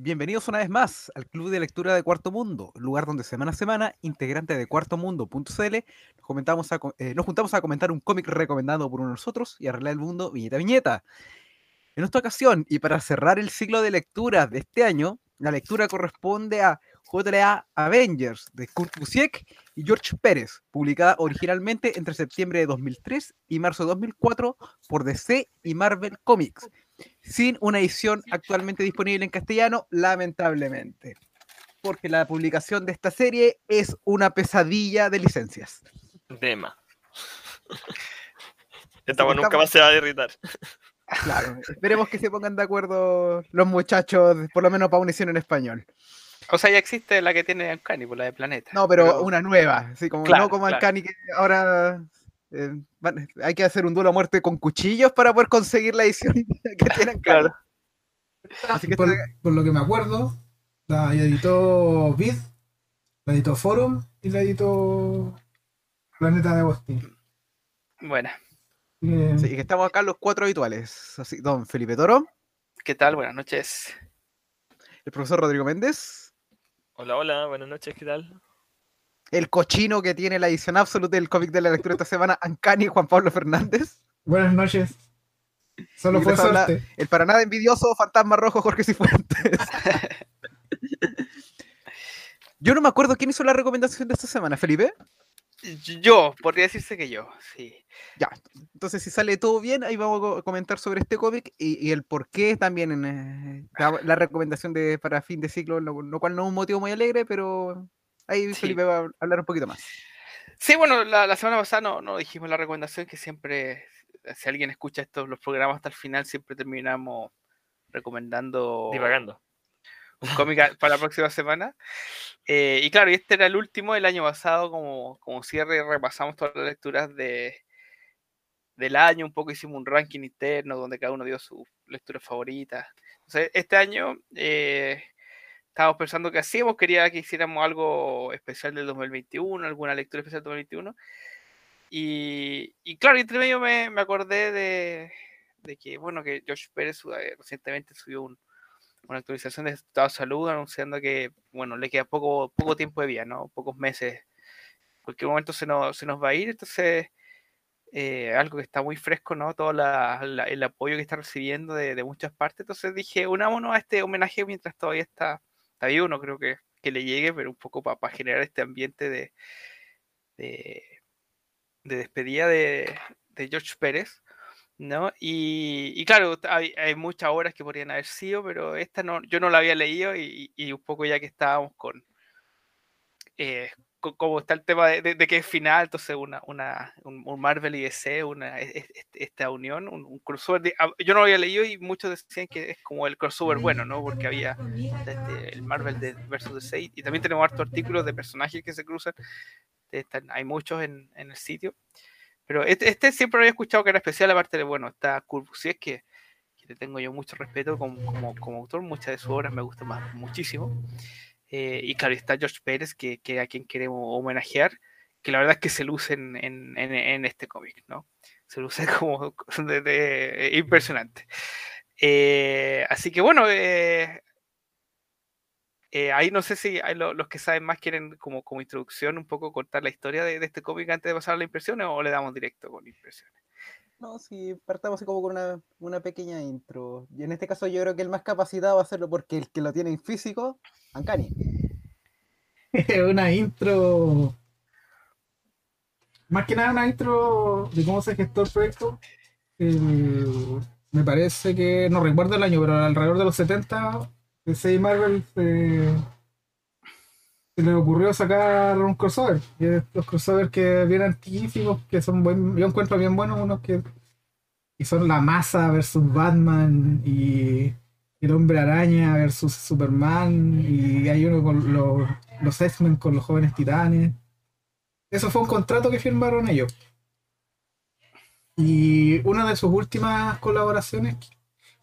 Bienvenidos una vez más al Club de Lectura de Cuarto Mundo, lugar donde semana a semana, integrantes de cuartomundo.cl, nos, eh, nos juntamos a comentar un cómic recomendado por uno de nosotros y arreglar el mundo viñeta a viñeta. En esta ocasión, y para cerrar el ciclo de lecturas de este año, la lectura corresponde a JLA Avengers de Kurt Busiek y George Pérez, publicada originalmente entre septiembre de 2003 y marzo de 2004 por DC y Marvel Comics sin una edición actualmente disponible en castellano, lamentablemente. Porque la publicación de esta serie es una pesadilla de licencias. Dema. Esta nunca más se va a derritar. Claro, esperemos que se pongan de acuerdo los muchachos, por lo menos para una edición en español. O sea, ya existe la que tiene Ancani, por pues, la de Planeta. No, pero, una nueva, así como no como Ancani que ahora eh, hay que hacer un duelo a muerte con cuchillos para poder conseguir la edición que tienen claro. Así que por, lo que me acuerdo, la editó Vid, la editó Forum y la editó Planeta de Agustín. Buena. Sí, que estamos acá los cuatro habituales. Así, don Felipe Toro. ¿Qué tal? Buenas noches. El profesor Rodrigo Méndez. Hola, hola, buenas noches, ¿qué tal? El cochino que tiene la edición absoluta del cómic de la lectura esta semana, Ancani Juan Pablo Fernández. Buenas noches. Solo fue suerte. El para nada envidioso fantasma rojo Jorge Cifuentes. yo no me acuerdo quién hizo la recomendación de esta semana, Felipe. Yo, podría decirse que yo, sí. Ya, entonces si sale todo bien, ahí vamos a comentar sobre este cómic y, el por qué también en eh, la, recomendación de para fin de ciclo, lo cual no es un motivo muy alegre, pero Ahí Felipe va a hablar un poquito más. Sí, bueno, la, semana pasada no, no, dijimos la recomendación que siempre, si alguien escucha estos los programas hasta el final, siempre terminamos recomendando. Divagando. Un cómic para la próxima semana. Eh, y claro, y este era el último del año pasado, como, como cierre, repasamos todas las lecturas de, del año, un poco hicimos un ranking interno donde cada uno dio su lectura favorita. Entonces, este año eh, estábamos pensando que hacíamos, quería que hiciéramos algo especial del 2021, alguna lectura especial del 2021. Y, y claro, entre medio me, me acordé de, de, que, bueno, que Josh Pérez eh, recientemente subió un, una actualización de estado de salud anunciando que, bueno, le queda poco, poco tiempo de vida, ¿no? Pocos meses. En cualquier momento se nos, se nos va a ir, entonces... Eh, algo que está muy fresco, ¿no? Todo la, el apoyo que está recibiendo de, de, muchas partes. Entonces dije, unámonos a este homenaje mientras todavía está, está bien, no creo que, que le llegue, pero un poco para generar este ambiente de, de, despedida de, George Pérez. ¿no? Y, claro, hay, muchas obras que podrían haber sido, pero esta no, yo no la había leído y, y un poco ya que estábamos con, eh, como está el tema de, de, que es final, entonces una, una, un, Marvel y DC, una, esta unión, un, crossover. Ah, yo no lo había leído y muchos decían que es como el crossover bueno, ¿no? Porque había este, el Marvel de, versus DC y también tenemos hartos artículos de personajes que se cruzan. hay muchos en, en, el sitio. Pero este, este, siempre había escuchado que era especial, aparte de, bueno, está es que, que le tengo yo mucho respeto como, como, como autor, muchas de sus obras me gustan más, muchísimo. Eh, y claro, está George Pérez, que, que, a quien queremos homenajear, que la verdad es que se luce en, en, este cómic, ¿no? Se luce como de, impresionante. Eh, así que bueno, eh, ahí no sé si los que saben más quieren como, como introducción un poco contar la historia de, de este cómic antes de pasar a las impresiones o le damos directo con impresiones. No, sí, partamos como con una, una, pequeña intro. Y en este caso yo creo que el más capacitado va a hacerlo porque el que lo tiene en físico, Ancani. una intro. Más que nada una intro de cómo se gestó el proyecto. me parece que, no recuerdo el año, pero alrededor de los 70, DC Marvel se, se le ocurrió sacar un crossover. Y los crossovers que vienen antiquísimos, que son buen, yo encuentro bien buenos, unos que y son la masa versus Batman y el hombre araña versus Superman y hay uno con los, los X-Men con los jóvenes titanes. Eso fue un contrato que firmaron ellos. Y una de sus últimas colaboraciones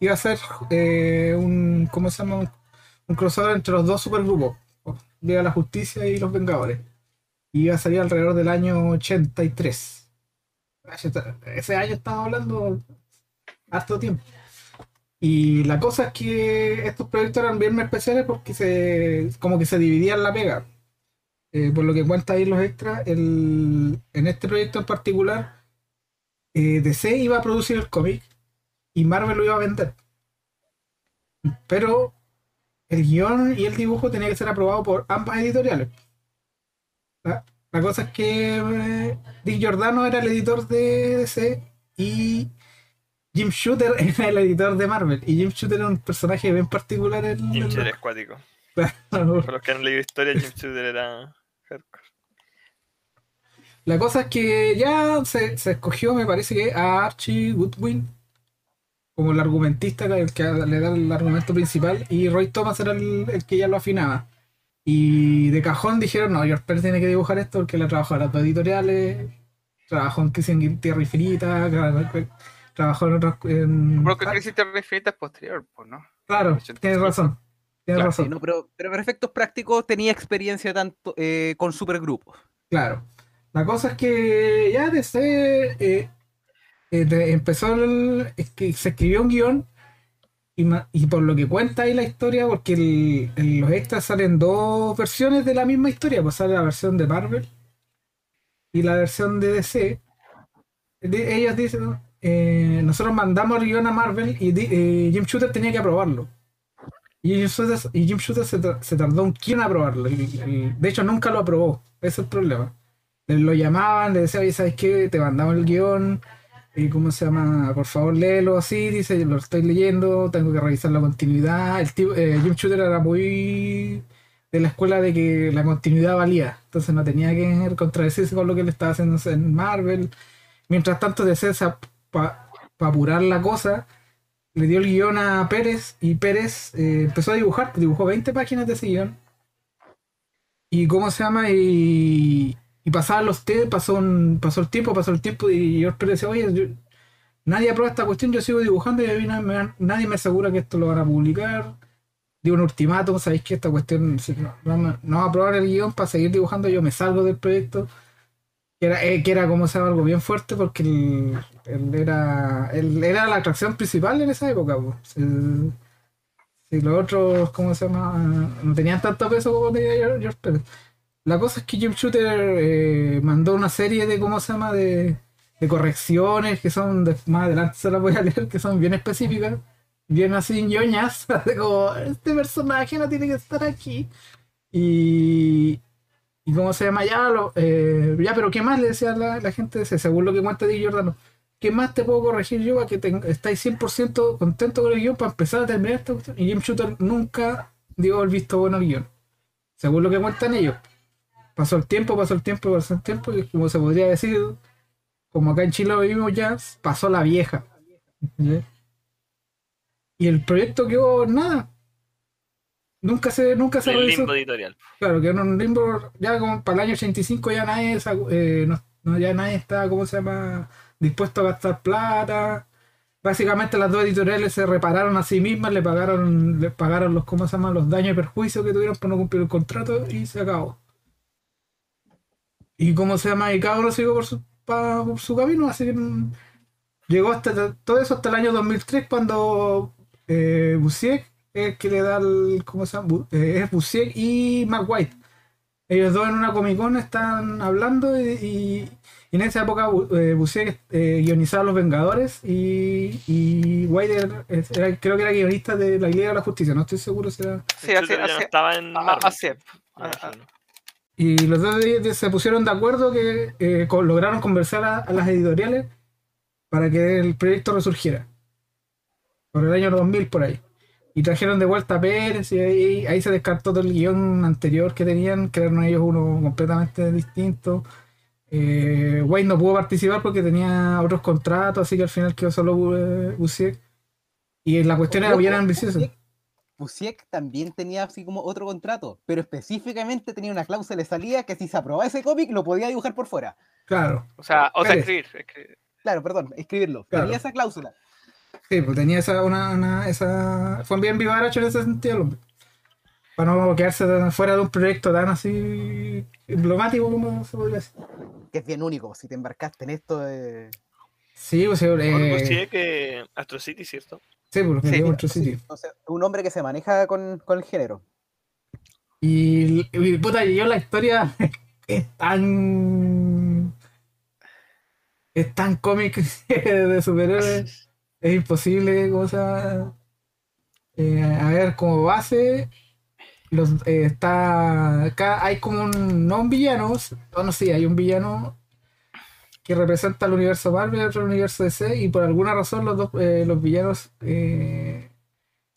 iba a ser eh, un, ¿cómo se llama? Un, crossover entre los dos supergrupos, Liga la Justicia y los Vengadores. Y iba a salir alrededor del año 83. Ese año estamos hablando harto tiempo. Y la cosa es que estos proyectos eran bien especiales porque se como que se dividían la pega. Eh, por lo que cuenta ahí los extras, el- en este proyecto en particular, eh, DC iba a producir el cómic y Marvel lo iba a vender. Pero el guion y el dibujo tenía que ser aprobado por ambas editoriales. La, la cosa es que eh, Dick Giordano era el editor de DC y Jim Shooter era el editor de Marvel. Y Jim Shooter era un personaje bien particular en Jim Shooter es cuático. Para los que han leído historia, Jim Shooter era hardcore. La cosa es que ya se, se escogió, me parece que a Archie Goodwin como el argumentista, el que le da el argumento principal, y Roy Thomas era el, el que ya lo afinaba. Y de cajón dijeron, no, George Pérez tiene que dibujar esto porque le ha trabajado en las dos editoriales, trabajó en Crisis Tierra Infinita, tra- trabajó en otras... en- Creo que Crisis Terra Infinita es posterior, pues, ¿no? Claro, tienes razón. Tienes Claro, Sí, razón. no, pero, pero para efectos prácticos tenía experiencia tanto eh, con supergrupos. Claro. La cosa es que ya desde eh, de- empezó el, que se escribió un guion y, por lo que cuenta ahí la historia, porque en los extras salen dos versiones de la misma historia, pues sale la versión de Marvel y la versión de DC. Ellos dicen, eh, nosotros mandamos el guion a Marvel y eh, Jim Shooter tenía que aprobarlo. Y Jim Shooter, se, tardó un quién en aprobarlo. De hecho, nunca lo aprobó. Ese es el problema. Le- Lo llamaban, le decían, oye, ¿sabes qué? Te mandamos el guion. Y ¿Cómo se llama? Por favor, léelo así. Dice, lo estoy leyendo, tengo que revisar la continuidad. El tipo, eh, Jim Shooter era muy de la escuela de que la continuidad valía. Entonces no tenía que contradecirse con lo que él estaba haciendo en Marvel. Mientras tanto, DC, para apurar la cosa, le dio el guion a Pérez y Pérez eh, empezó a dibujar, dibujó 20 páginas de ese guion. Y cómo se llama, y, y pasaban los té, pasó, un- pasó el tiempo, pasó el tiempo, y Pérez decía, oye, yo- nadie aprueba esta cuestión, yo sigo dibujando y nadie me asegura que esto lo van a publicar. Dio un ultimátum, sabéis que esta cuestión no, va a aprobar el guion para seguir dibujando, yo me salgo del proyecto. Que era, eh, como se algo bien fuerte porque él, era él era la atracción principal en esa época. po. Si, los otros, ¿cómo se llama? No tenían tanto peso como tenía George Pérez. La cosa es que Jim Shooter eh, mandó una serie de, ¿cómo se llama? De, correcciones que son, de- más adelante se las voy a leer, que son bien específicas, bien así ñoñas, de como, este personaje no tiene que estar aquí. Y, y cómo se llama ya, lo, eh, ya, pero ¿qué más le decía la, la gente? Según lo que cuenta Dick Giordano, ¿qué más te puedo corregir yo para que te, estáis 100% contento con el guion para empezar a terminar esta cuestión? Y Jim Shooter nunca dio el visto bueno al guion, según lo que cuentan ellos. Pasó el tiempo, pasó el tiempo, pasó el tiempo, y como se podría decir, como acá en Chile lo vivimos ya, pasó la vieja. Y el proyecto quedó nada. Nunca se, nunca se El realizó. limbo editorial. Claro, que en un limbo, ya como para el año 85 ya nadie, eh, no, no- ya nadie está, ¿cómo se llama?, dispuesto a gastar plata. Básicamente las dos editoriales se repararon a sí mismas, le pagaron, le pagaron los, ¿cómo se llama?, los daños y perjuicios que tuvieron por no cumplir el contrato y se acabó. Y cómo se llama, y cada uno siguió por su, pa- por su camino, así que mm, llegó hasta todo eso hasta el año 2003 cuando eh, Busiek es el que le da el, ¿cómo se llama? Eh, es Busiek y Mark White. Ellos dos en una Comic Con están hablando y, y- y en esa época eh, Busiek eh, guionizaba Los Vengadores y, y White era- era- creo que era guionista de la Liga de la Justicia, no estoy seguro si era... Sí, no hace, estaba en a- Marvel, hace- me a- a- imagino. Y los dos se pusieron de acuerdo que eh, lograron conversar a, a las editoriales para que el proyecto resurgiera. Por el año 2000 por ahí. Y trajeron de vuelta a Pérez y ahí, ahí se descartó todo el guion anterior que tenían, crearon ellos uno completamente distinto. Eh, Wayne no pudo participar porque tenía otros contratos, así que al final quedó solo eh, Busiek. Y la cuestión era bien ambiciosa. Busiek- Busiek también tenía así como otro contrato, pero específicamente tenía una cláusula de salida que si se aprobaba ese cómic lo podía dibujar por fuera. Claro. o sea, o sea, escribir, escribir. Claro, perdón, escribirlo. Claro. Tenía esa cláusula. Sí, pues tenía esa, una, una- esa, fue bien vivaracho en ese sentido, hombre. Para no quedarse tan- fuera de un proyecto tan así emblemático como se podría decir. Que es bien único. Si te embarcaste en esto de. Sí, pues eh, sí, que Astro City, ¿cierto? Sí, los Sí, City. Entonces, un hombre que se maneja con, con el género. Y, y, puta, yo la historia es tan. Es tan cómic de superhéroes. Es imposible, ¿cómo se llama? Eh, a ver, como base. Los, eh, está. Acá hay como un. No un villano. No, no sí, hay un villano que representa al universo Marvel y otro universo DC. Y por alguna razón los dos eh, los villanos eh,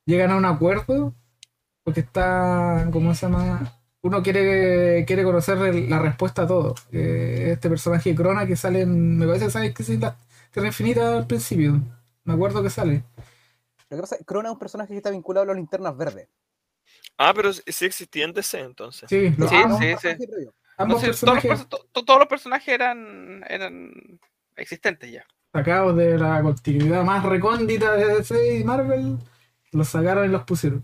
llegan a un acuerdo porque está, ¿cómo se llama? Uno quiere, quiere conocer el- la respuesta a todo. Eh, este personaje Crona que sale en, me parece que sale que es la Tierra Infinita al principio. Me acuerdo que sale. Lo que pasa es que Crona es un personaje que está vinculado a las linternas verdes. Ah, pero sí existía en DC entonces. Sí, los- Sí, ambos, sí, sí. Ambos todos, los, personajes perso- to- todos los personajes eran, eran existentes ya. sacados de la continuidad más recóndita de DC y Marvel, los sacaron y los pusieron.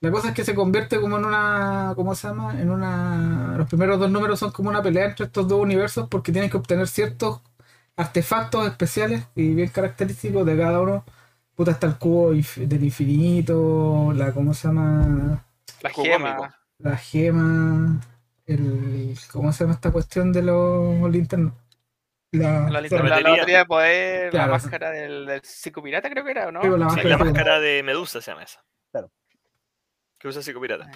La cosa es que se convierte como en una, ¿cómo se llama? En una, los primeros dos números son como una pelea entre estos dos universos porque tienen que obtener ciertos artefactos especiales y bien característicos de cada uno. Puta, está el cubo del infinito, la, ¿cómo se llama? La gema. La gema, el, ¿cómo se llama esta cuestión de los linternos? La, La, la, de poder, Claro. la máscara del, del psicopirata creo que era, ¿o no? Sí, la Sí, máscara la de- máscara de Medusa se llama esa. Claro. Que usa psicopirata.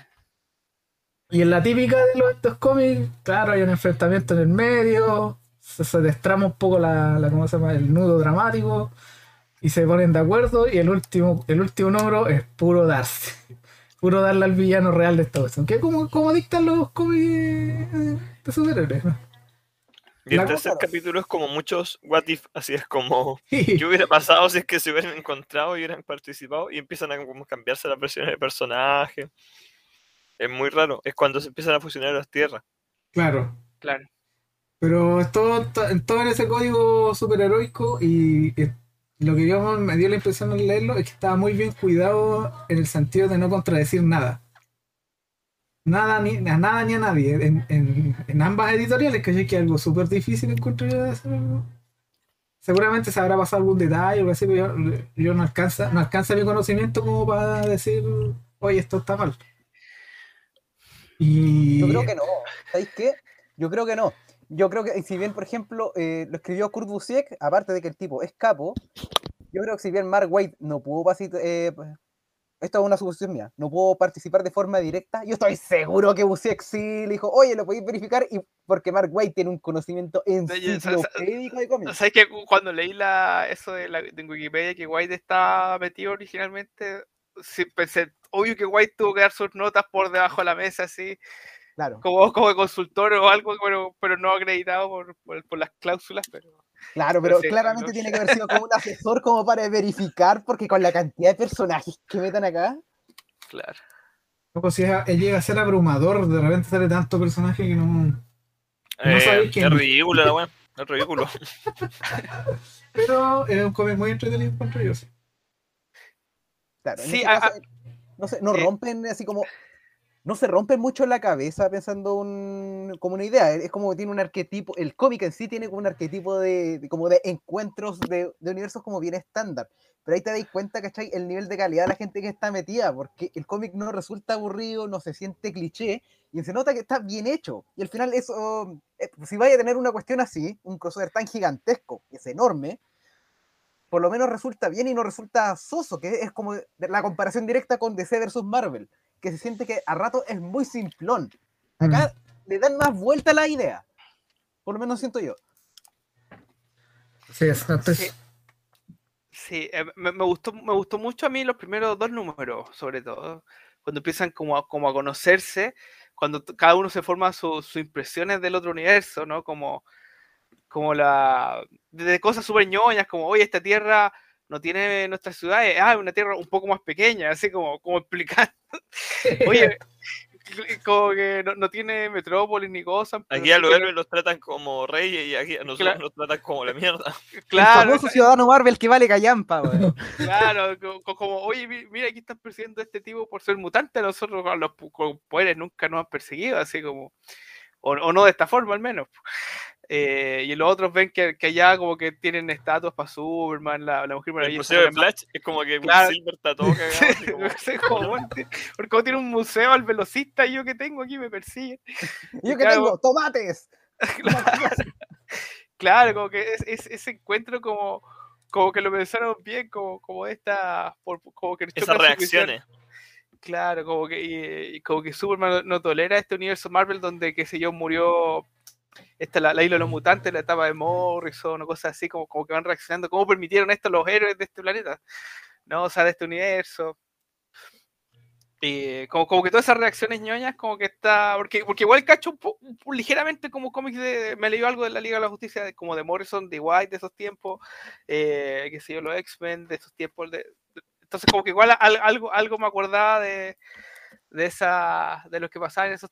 Y en la típica de los estos cómics, claro, hay un enfrentamiento en el medio, se, se destrama un poco la, la- ¿cómo se llama? el nudo dramático, y se ponen de acuerdo, y el último, el último número es puro darse. Puro darle al villano real de esta cuestión. Que es como, como dictan los cómics eh, de superhéroes. Y el La- tercer capítulo es como muchos what if, así es como Y- ¿Qué hubiera pasado si es que se hubieran encontrado y hubieran participado? Y empiezan a como cambiarse las versiones de personaje. Es muy raro. Es cuando se empiezan a fusionar las tierras. claro. Claro. Pero es todo, to- todo en ese código superheroico y eh, lo que yo me dio la impresión al leerlo es que estaba muy bien cuidado en el sentido de no contradecir nada. Nada ni a nada ni a nadie. En, en- ambas editoriales, que es que algo súper difícil encontrar. Seguramente se habrá pasado algún detalle o así, pero yo, yo no alcanza, no alcanza mi conocimiento como para decir, oye, esto está mal. Y Yo creo que no. ¿Sabéis qué? Yo creo que no. Yo creo que si bien, por ejemplo, eh, lo escribió Kurt Busiek, aparte de que el tipo es capo, yo creo que si bien Mark Waid no pudo pasi- eh, esto es una suposición mía, no pudo participar de forma directa, yo estoy seguro que Busiek sí le dijo, oye, lo podéis verificar, y porque Mark Waid tiene un conocimiento enciclopédico de cómics. ¿Sabes que cuando leí la, eso de, la, de Wikipedia que White estaba metido originalmente, sí, pensé, obvio que White tuvo que dar sus notas por debajo de la mesa, así, Claro, como, como consultor o algo, pero, pero no acreditado por, por, por las cláusulas, pero claro, pero sí, claramente no tiene que haber sido como un asesor como para verificar, porque con la cantidad de personajes que metan acá, claro. Loco, si es- él llega a ser abrumador, de repente sale tanto personaje que no. Eh, sabéis quién- es ridículo la weá. Es ridículo. Pero es un cómic muy entretenido yo. sí. Claro, en Sí, este a- caso, no sé, no eh, rompen así como. No se rompen mucho la cabeza pensando un, como una idea. Es como que tiene un arquetipo. El cómic en sí tiene como un arquetipo de, como de encuentros de, de universos como bien estándar. Pero ahí te dais cuenta, ¿cachai? El nivel de calidad de la gente que está metida, porque el cómic no resulta aburrido, no se siente cliché, y se nota que está bien hecho. Y al final eso, eh, si vaya a tener una cuestión así, un crossover tan gigantesco, que es enorme, por lo menos resulta bien y no resulta soso, que es como la comparación directa con DC versus Marvel, que se siente que a rato es muy simplón. Acá le dan más vuelta a la idea. Por lo menos siento yo. Sí, es- estoy- Sí. Sí, eh, me, me gustó, me gustó mucho a mí los primeros dos números, sobre todo, cuando empiezan como a, como a conocerse, cuando cada uno se forma su- sus impresiones del otro universo, ¿no? Como, como la... de cosas súper ñoñas, como, oye, esta tierra no tiene nuestras ciudades, ah, una tierra un poco más pequeña, así como, como explicar, oye, como que no, no tiene metrópolis ni cosas. Aquí a los héroes los tratan como reyes y aquí a nosotros Claro. nos tratan como la mierda. lo- el Claro, famoso ciudadano Marvel que vale callampa, weón. Claro, co- co- como, oye, mi- mira, aquí están persiguiendo a este tipo por ser mutante, a nosotros a los con poderes nunca nos han perseguido, así como, o, o no de esta forma al menos. Eh, y los otros ven que, que allá como que tienen estatuas para Superman, la, la Mujer El Maravilla. museo de que- Flash es como que Claro. Silver está todo cagado. No sé cómo, porque como tiene un museo al velocista y yo que tengo aquí me persigue. ¿Y yo Claro. tengo? ¡Tomates! Claro, como que es, es- ese encuentro como, como que lo pensaron bien, como, como esta, por- como que Esas reacciones. Claro, como que, y- y como que Superman no, no tolera este universo Marvel donde, qué sé yo, murió esta, la, la isla de los mutantes, la etapa de Morrison o cosas así, como, como que van reaccionando. ¿Cómo permitieron esto los héroes de este planeta? ¿No? O sea, de este universo. Y como, como que todas esas reacciones ñoñas, como que está. Porque, porque igual cacho un po- un ligeramente como cómics de. Me leí algo de la Liga de la Justicia, de- como de Morrison, de White de esos tiempos, eh, qué sé yo, los X-Men de esos tiempos. De, de- entonces, como que igual al- algo, algo me acordaba de, de, esa, de lo que pasaba en esos.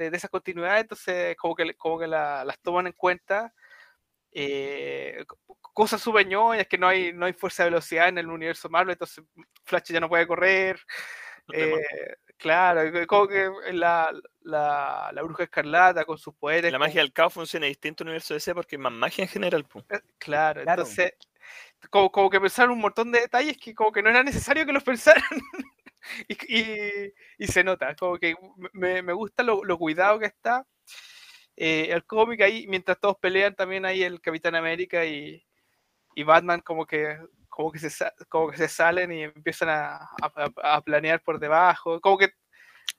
De, de esas continuidades, entonces, como que, como que la- las toman en cuenta. eh, co- cosas súper ñoñas, que no hay, no hay fuerza de velocidad en el universo Marvel, entonces Flash ya no puede correr. Eh, claro, como que la, la, la bruja escarlata con sus poderes. La como- magia del caos funciona distinto en el universo DC porque hay más magia en general. po. eh, Claro, Claro. entonces, como, como que pensaron un montón de detalles que como que no era necesario que los pensaran. y, y- y se nota, como que me, me gusta lo, lo cuidado que está. eh, el cómic ahí, mientras todos pelean, también hay el Capitán América y, y Batman como que como que se como que se salen y empiezan a, a- a planear por debajo. Como que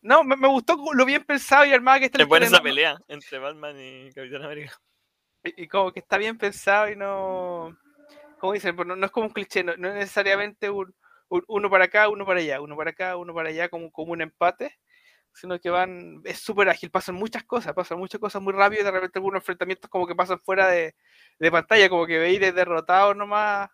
no, me, me gustó lo bien pensado y armado que está Es buena esa pelea entre Batman y Capitán América. y, y como que está bien pensado y no. Como dicen, pues no, no es como un cliché, no, no es necesariamente un- uno para acá, uno para allá, uno para acá, uno para allá, como, como un empate, sino que van, es súper ágil, pasan muchas cosas, pasan muchas cosas muy rápido y de repente algunos enfrentamientos como que pasan fuera de, de pantalla, como que veis de derrotados nomás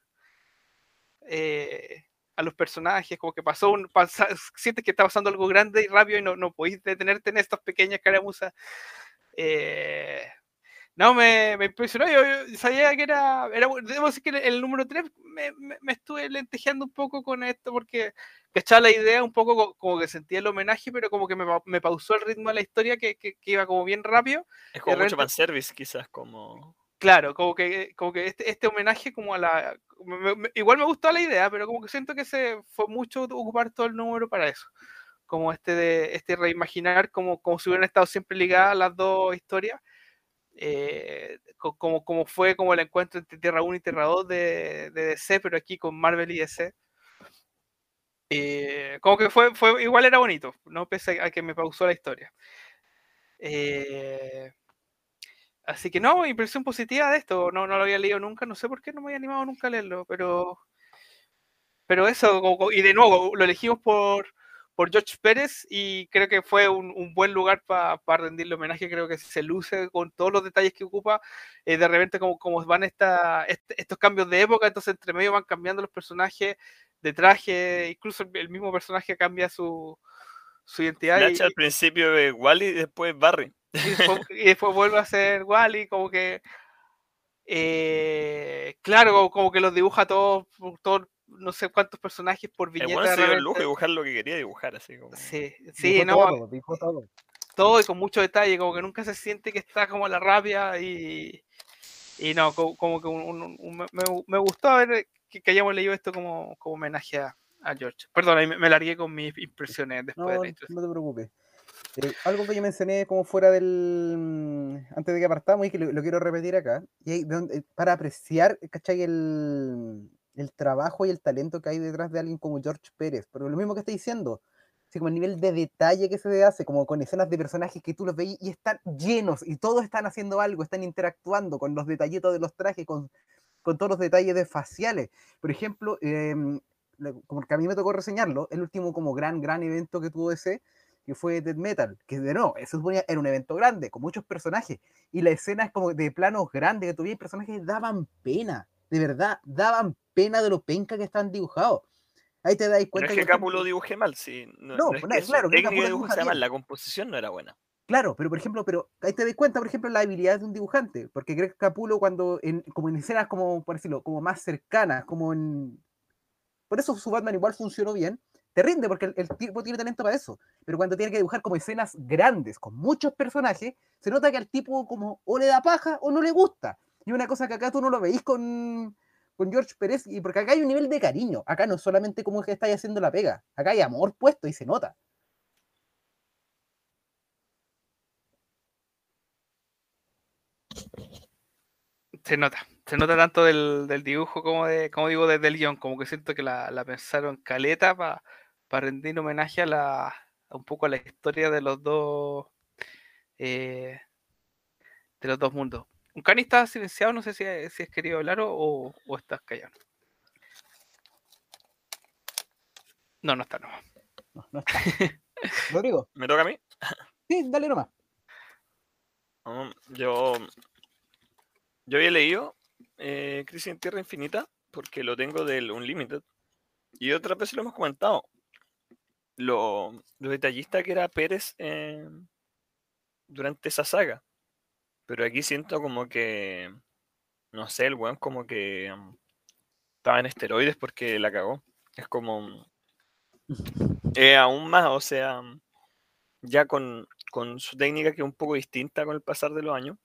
eh, a los personajes, como que pasó un, pasa- sientes que está pasando algo grande y rápido y no, no podéis detenerte en estas pequeñas caramuzas. Eh, no, me, me impresionó. Yo, yo sabía que era, era. Debo decir que el, número 3 me, me- me estuve lentejeando un poco con esto porque cachaba la idea un poco co- como que sentía el homenaje, pero como que me, me pausó el ritmo de la historia que, que- que iba como bien rápido. Es como mucho fanservice, quizás, como. Claro, como que, como que este, este homenaje como a la... me- me- igual me gustó la idea, pero como que siento que se fue mucho ocupar todo el número para eso. Como este de este reimaginar como, como si hubieran estado siempre ligadas las dos historias. Eh, co- como, como fue como el encuentro entre Tierra 1 y Tierra 2 de, de DC, pero aquí con Marvel y DC. Eh, como que fue, fue, igual era bonito, no pese a que me pausó la historia. Eh, Así que no, impresión positiva de esto. No, no lo había leído nunca, no sé por qué no me había animado nunca a leerlo, pero. Pero eso, y de nuevo, lo elegimos por, por George Pérez y creo que fue un, un buen lugar para rendirle homenaje. Creo que se luce con todos los detalles que ocupa. eh, de repente, como, como van esta, este- estos cambios de época, entonces entre medio van cambiando los personajes de traje, incluso el, el mismo personaje cambia su, su identidad. y- al principio de Wally y después Barry. y después, y después vuelve a ser Wally, como que. eh, claro, como, como que los dibuja todos, todos, no sé cuántos personajes por viñeta. bueno se dio el lujo de dibujar lo que quería dibujar, así como. Sí, sí, Dijo no, todo, dijo todo. todo y con mucho detalle, como que nunca se siente que está como la rabia y. Y no, como, como que un- un- un- me, me gustó ver que, que hayamos leído esto como, como homenaje a, a George. Perdón, ahí me, me largué con mis impresiones después No, de la no te preocupes. Eh, algo que yo mencioné como fuera del. mm, antes de que partamos y que lo, lo quiero repetir acá. Y de donde- para apreciar, ¿cachai? El, el trabajo y el talento que hay detrás de alguien como George Pérez. Pero lo mismo que está diciendo. Así como el nivel de detalle que se hace, como con escenas de personajes que tú los veis y están llenos y todos están haciendo algo, están interactuando con los detallitos de los trajes, con, con todos los detalles de faciales. Por ejemplo, em, lo- como que a mí me tocó reseñarlo, el último como gran, gran evento que tuvo ese, que fue Dead Metal, que de no, eso suponía, era un evento grande, con muchos personajes, y la escena es como de planos grandes, que todavía personajes daban pena, de verdad, daban pena de lo penca que estaban dibujados. Ahí te dais No cuenta es que ejemplo, Capulo dibujé mal, sí. No, No, no es no, que claro, que dibujo dibuja mal, la composición no era buena. Claro, pero por ejemplo, pero ahí te das cuenta, por ejemplo, la habilidad de un dibujante, porque Greg Capulo cuando, en, como en escenas como, por decirlo, como más cercanas, como en... Por eso su Batman igual funcionó bien, te rinde porque el, el tipo tiene talento para eso. Pero cuando tiene que dibujar como escenas grandes, con muchos personajes, se nota que al tipo como o le da paja o no le gusta. Y una cosa que acá tú no lo veís con, con George Pérez, y porque acá hay un nivel de cariño. Acá no es solamente como que estáis haciendo la pega. Acá hay amor puesto y se nota. Se nota. Se nota tanto del, del dibujo como de, como digo, desde el guion. Como que siento que la, pensaron caleta para rendir homenaje a la un poco a la historia de los dos eh, de los dos mundos. Un cani está silenciado, no sé si, si has querido hablar o, o estás callado. No, no está, no. No, no está. Rodrigo, ¿Me toca a mí? sí, dale nomás. Um, yo, yo había leído eh, Crisis en Tierra Infinita porque lo tengo del Unlimited. Y otra vez lo hemos comentado. Lo, lo detallista que era Pérez eh, durante esa saga. Pero aquí siento como que, no sé, el weón como que um, estaba en esteroides porque la cagó. Es como, eh, aún más, o sea, ya con, con su técnica que es un poco distinta con el pasar de los años.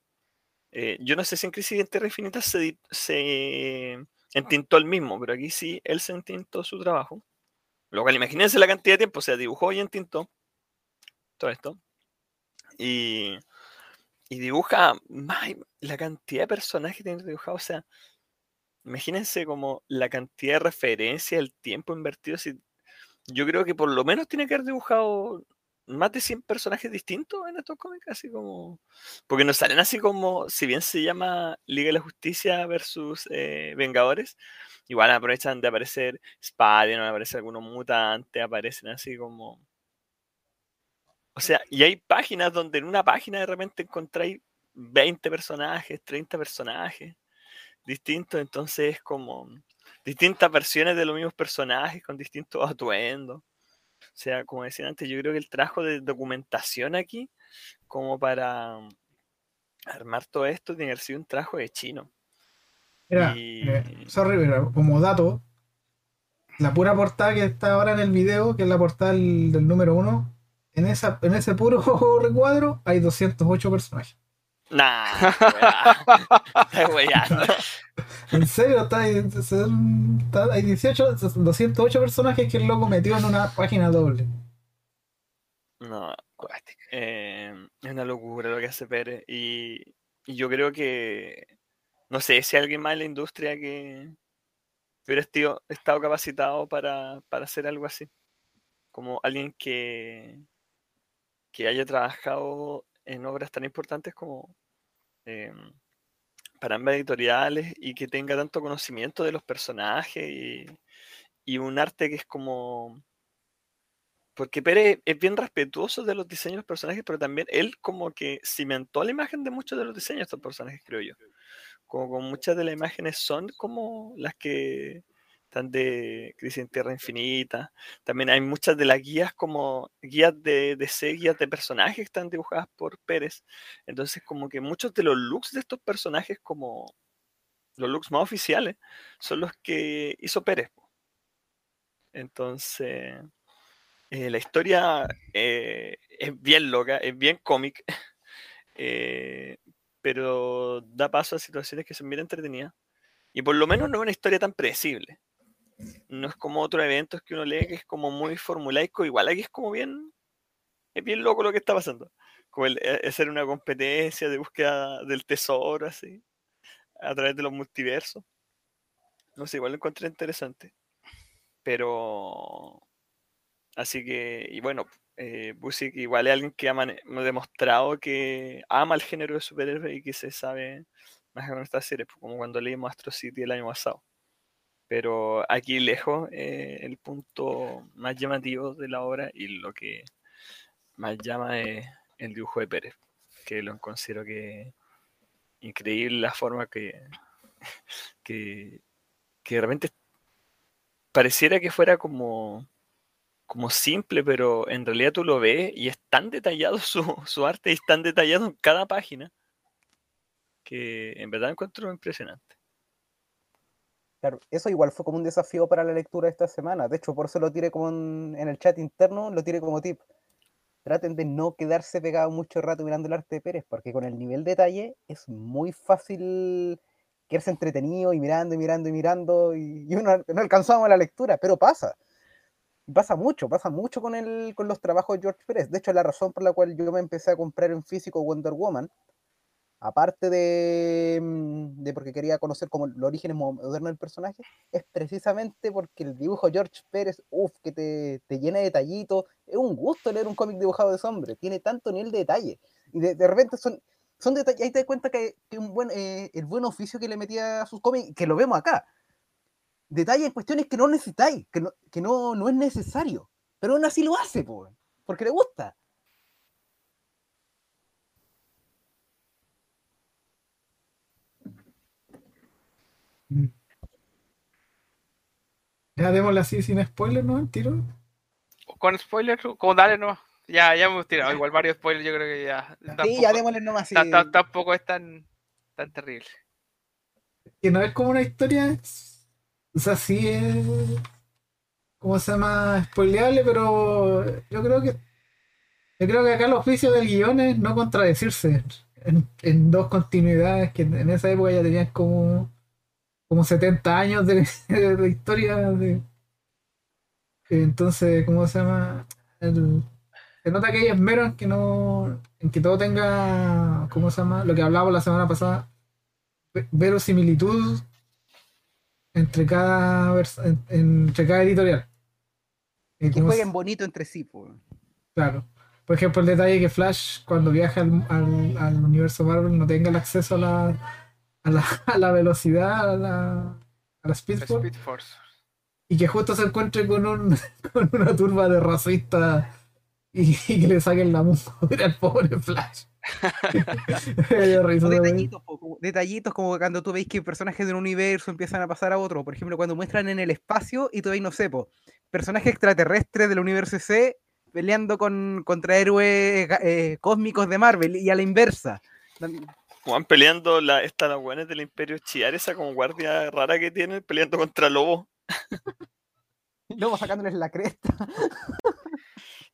Eh, yo no sé si en Crisis en Tierra Infinita se, se entintó el mismo, pero aquí sí él se entintó su trabajo. Lo cual, imagínense la cantidad de tiempo, o sea, dibujó y entintó todo esto. Y, y dibuja la cantidad de personajes que tiene dibujado, o sea, imagínense como la cantidad de referencias, el tiempo invertido. Si, yo creo que por lo menos tiene que haber dibujado más de 100 personajes distintos en estos cómics, así como... Porque nos salen así como, si bien se llama Liga de la Justicia versus eh, Vengadores, igual aprovechan de aparecer Spider-Man, aparece algunos mutantes, aparecen así como... O sea, y hay páginas donde en una página de repente encontráis 20 personajes, 30 personajes distintos, entonces es como distintas versiones de los mismos personajes con distintos atuendos. O sea, como decía antes, yo creo que el trabajo de documentación aquí, como para um, armar todo esto, tiene que haber sido un trabajo de chino. Mira, Y- eh, sorry, mira, como dato, la pura portada que está ahora en el video, que es la portada del, del número uno, en, esa, en ese puro recuadro hay 208 personajes. Nah. En serio, está, está- hay 18, 208 personajes que el loco metió en una página doble. No, eh, es una locura lo que hace Pérez. Y, y yo creo que, no sé si alguien más en la industria que hubiera estido- estado capacitado para, para hacer algo así. Como alguien que, que haya trabajado en obras tan importantes como eh, para ambas editoriales y que tenga tanto conocimiento de los personajes y, y un arte que es como porque Pérez es bien respetuoso de los diseños de los personajes, pero también él como que cimentó la imagen de muchos de los diseños de estos personajes, creo yo. Como, como muchas de las imágenes son como las que están de Crisis en Tierra Infinita. También hay muchas de las guías como guías de DC, guías de personajes que están dibujadas por Pérez. Entonces como que muchos de los looks de estos personajes como los looks más oficiales son los que hizo Pérez. Entonces... Eh, la historia eh, es bien loca, es bien cómic, eh, pero da paso a situaciones que son bien entretenidas. Y por lo menos no es una historia tan predecible. No es como otros eventos que uno lee que es como muy formulaico. Igual aquí es como bien, es bien loco lo que está pasando. Como el, eh, hacer una competencia de búsqueda del tesoro, así, a través de los multiversos. No sé, igual lo encontré interesante. Pero Así que, y bueno, eh, Busiek igual es alguien que ha demostrado que ama el género de superhéroes y que se sabe más con estas series, pues, como cuando leímos Astro City el año pasado. Pero aquí lejos, eh, el punto más llamativo de la obra y lo que más llama es el dibujo de Pérez, que lo considero que increíble la forma que, que, que de repente pareciera que fuera como como simple, pero en realidad tú lo ves y es tan detallado su, su arte y tan detallado en cada página que en verdad encuentro impresionante. Claro, eso igual fue como un desafío para la lectura esta semana. De hecho, por eso lo tiré como en, el chat interno, lo tiré como tip. Traten de no quedarse pegados mucho rato mirando el arte de Pérez, porque con el nivel de detalle es muy fácil quedarse entretenido y mirando y mirando y mirando, y, no alcanzamos la lectura, pero pasa. Pasa mucho, pasa mucho con, el, con los trabajos de George Pérez. De hecho, la razón por la cual yo me empecé a comprar en físico Wonder Woman, aparte de, mm, de porque quería conocer como los orígenes mo- modernos del personaje, es precisamente porque el dibujo George Pérez, uff, que te, te llena de detallitos. Es un gusto leer un cómic dibujado de ese hombre, tiene tanto nivel de detalle. Y de, de repente son, son detalles, ahí te das cuenta que, que un buen, eh, el buen oficio que le metía a sus cómics, que lo vemos acá. Detalle en cuestiones que no necesitáis, que no, que no, no es necesario, pero aún así lo hace, po, porque le gusta. Mm. Ya démosle así sin spoiler, ¿no? El tiro. Con spoilers, como dale nomás. Ya, ya hemos tirado igual varios spoilers, yo creo que ya. Sí, ya tampoco- démosle nomás. sí. ta- ta- Tampoco es tan, tan terrible. Que no es como una historia. O sea, sí es. ¿Cómo se llama? Spoileable, pero yo creo que. Yo creo que acá los oficios del guion es no contradecirse en, en dos continuidades que en esa época ya tenían como. Como 70 años de, de historia. de- entonces, ¿cómo se llama? El- se nota que hay esmero en que no. en que todo tenga. ¿Cómo se llama? Lo que hablábamos la semana pasada ve- verosimilitud entre cada en- entre cada editorial. Eh, que ¿cómo jueguen se- bonito entre sí, po. Claro. Por ejemplo, el detalle que Flash, cuando viaja al, al- al universo Marvel, no tenga el acceso a la, a la, a la velocidad, a la, a la Speed Force, Speed Force. y que justo se encuentre con, un, con una turba de racistas y, y que le saquen la muscura al pobre Flash. Detallitos, po, como- detallitos como cuando tú veis que personajes de un universo empiezan a pasar a otro. Por ejemplo, cuando muestran en el espacio y tú veis, no sé, po, personajes extraterrestres del universo C peleando con, contra héroes eh, cósmicos de Marvel y a la inversa. Juan peleando la, esta la buena del Imperio Chiar, esa como guardia rara que tiene, peleando contra lobos. y Luego sacándoles la cresta.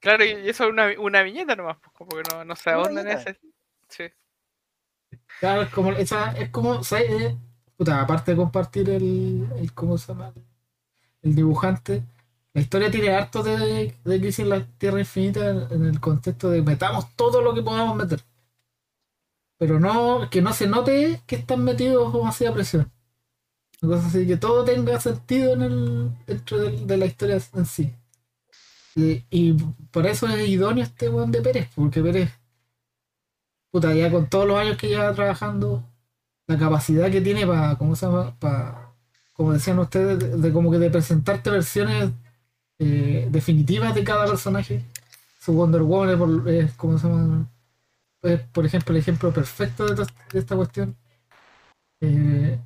Claro, y eso es una, una viñeta nomás, pues, como que no, no se Una ahondan en ese. Sí. Claro, es como, esa, es como, ¿sabes? Eh, puta, aparte de compartir el, el, ¿cómo se llama? El dibujante, la historia tiene harto de, de Crisis en la Tierra Infinita en, en el contexto de metamos todo lo que podamos meter. Pero no, que no se note que están metidos como así a presión. Cosa así, que todo tenga sentido en el, dentro de, la historia en sí. Y, por eso es idóneo este weón de Pérez, porque Pérez puta, ya con todos los años que lleva trabajando, la capacidad que tiene para, ¿cómo se llama? Para, como decían ustedes, de, de como que de presentarte versiones eh, definitivas de cada personaje. Su Wonder Woman es, por- es, ¿cómo se llama? Es, por ejemplo, el ejemplo perfecto de, de esta cuestión. Eh,